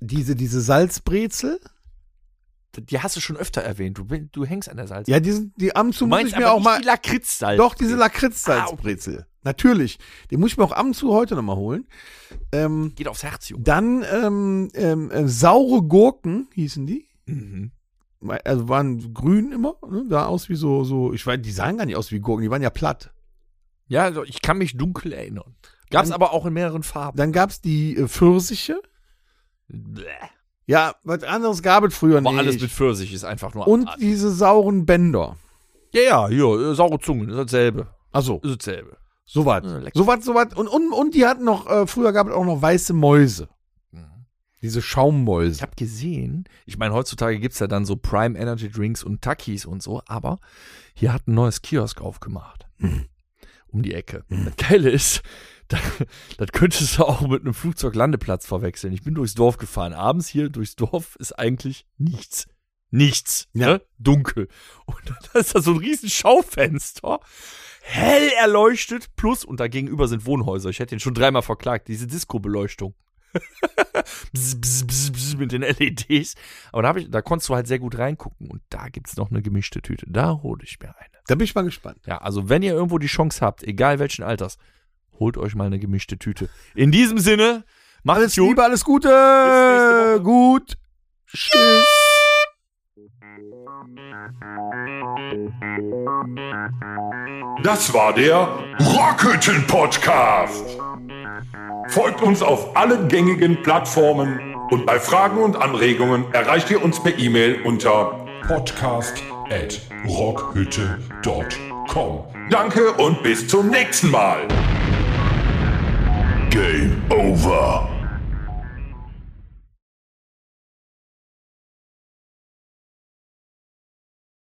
diese, diese Salzbrezel. Die hast du schon öfter erwähnt. Du, du hängst an der Salz. Ja, die sind, die ab und zu muss ich mir auch mal. die Lakritzsalz. Doch, diese Lakritz-Salzbrezel. Natürlich. Die muss ich mir auch ab und zu heute noch mal holen. Ähm, Geht aufs Herz, Junge. dann ähm, ähm, äh, saure Gurken hießen die. Mhm. Also waren grün immer, ne? sah aus wie so, so, ich weiß, die sahen gar nicht aus wie Gurken, die waren ja platt. Ja, also ich kann mich dunkel erinnern. Gab's Dann- aber auch in mehreren Farben. Dann gab's die äh, Pfirsiche. Bäh. Ja, was anderes gab es früher Aber nicht. alles mit Pfirsich ist einfach nur Und abartig. diese sauren Bänder. Ja, ja, hier, äh, saure Zungen, ist dasselbe. Also, Ist dasselbe. so was. Ja, lecker. So was, so was. Und, und, und die hatten noch, äh, früher gab es auch noch weiße Mäuse. Mhm. Diese Ich Schaummäuse. habe gesehen, ich meine, heutzutage gibt's ja dann so Prime Energy Drinks und Takis und so, aber hier hat ein neues Kiosk aufgemacht. Um die Ecke. Das Geile ist, da, das könntest du auch mit einem Flugzeuglandeplatz verwechseln. Ich bin durchs Dorf gefahren. Abends hier durchs Dorf ist eigentlich nichts. Nichts. Ja. Ne? Dunkel. Und da (laughs) ist da so ein riesen Schaufenster. Hell erleuchtet. Plus, und da gegenüber sind Wohnhäuser. Ich hätte ihn schon dreimal verklagt. Diese Disco-Beleuchtung. (laughs) bzz, bzz, bzz, bzz, mit den LEDs. Aber da, ich, da konntest du halt sehr gut reingucken. Und da gibt's noch eine gemischte Tüte. Da hole ich mir eine. Da bin ich mal gespannt. Ja, also wenn ihr irgendwo die Chance habt, egal welchen Alters, holt euch mal eine gemischte Tüte. In diesem Sinne, macht Alles es gut. Liebe, alles Gute. Gut. Tschüss. Das war der Rockhütten Podcast. Folgt uns auf allen gängigen Plattformen und bei Fragen und Anregungen erreicht ihr uns per E-Mail unter podcast at rockhütte.com. Danke und bis zum nächsten Mal. Game over.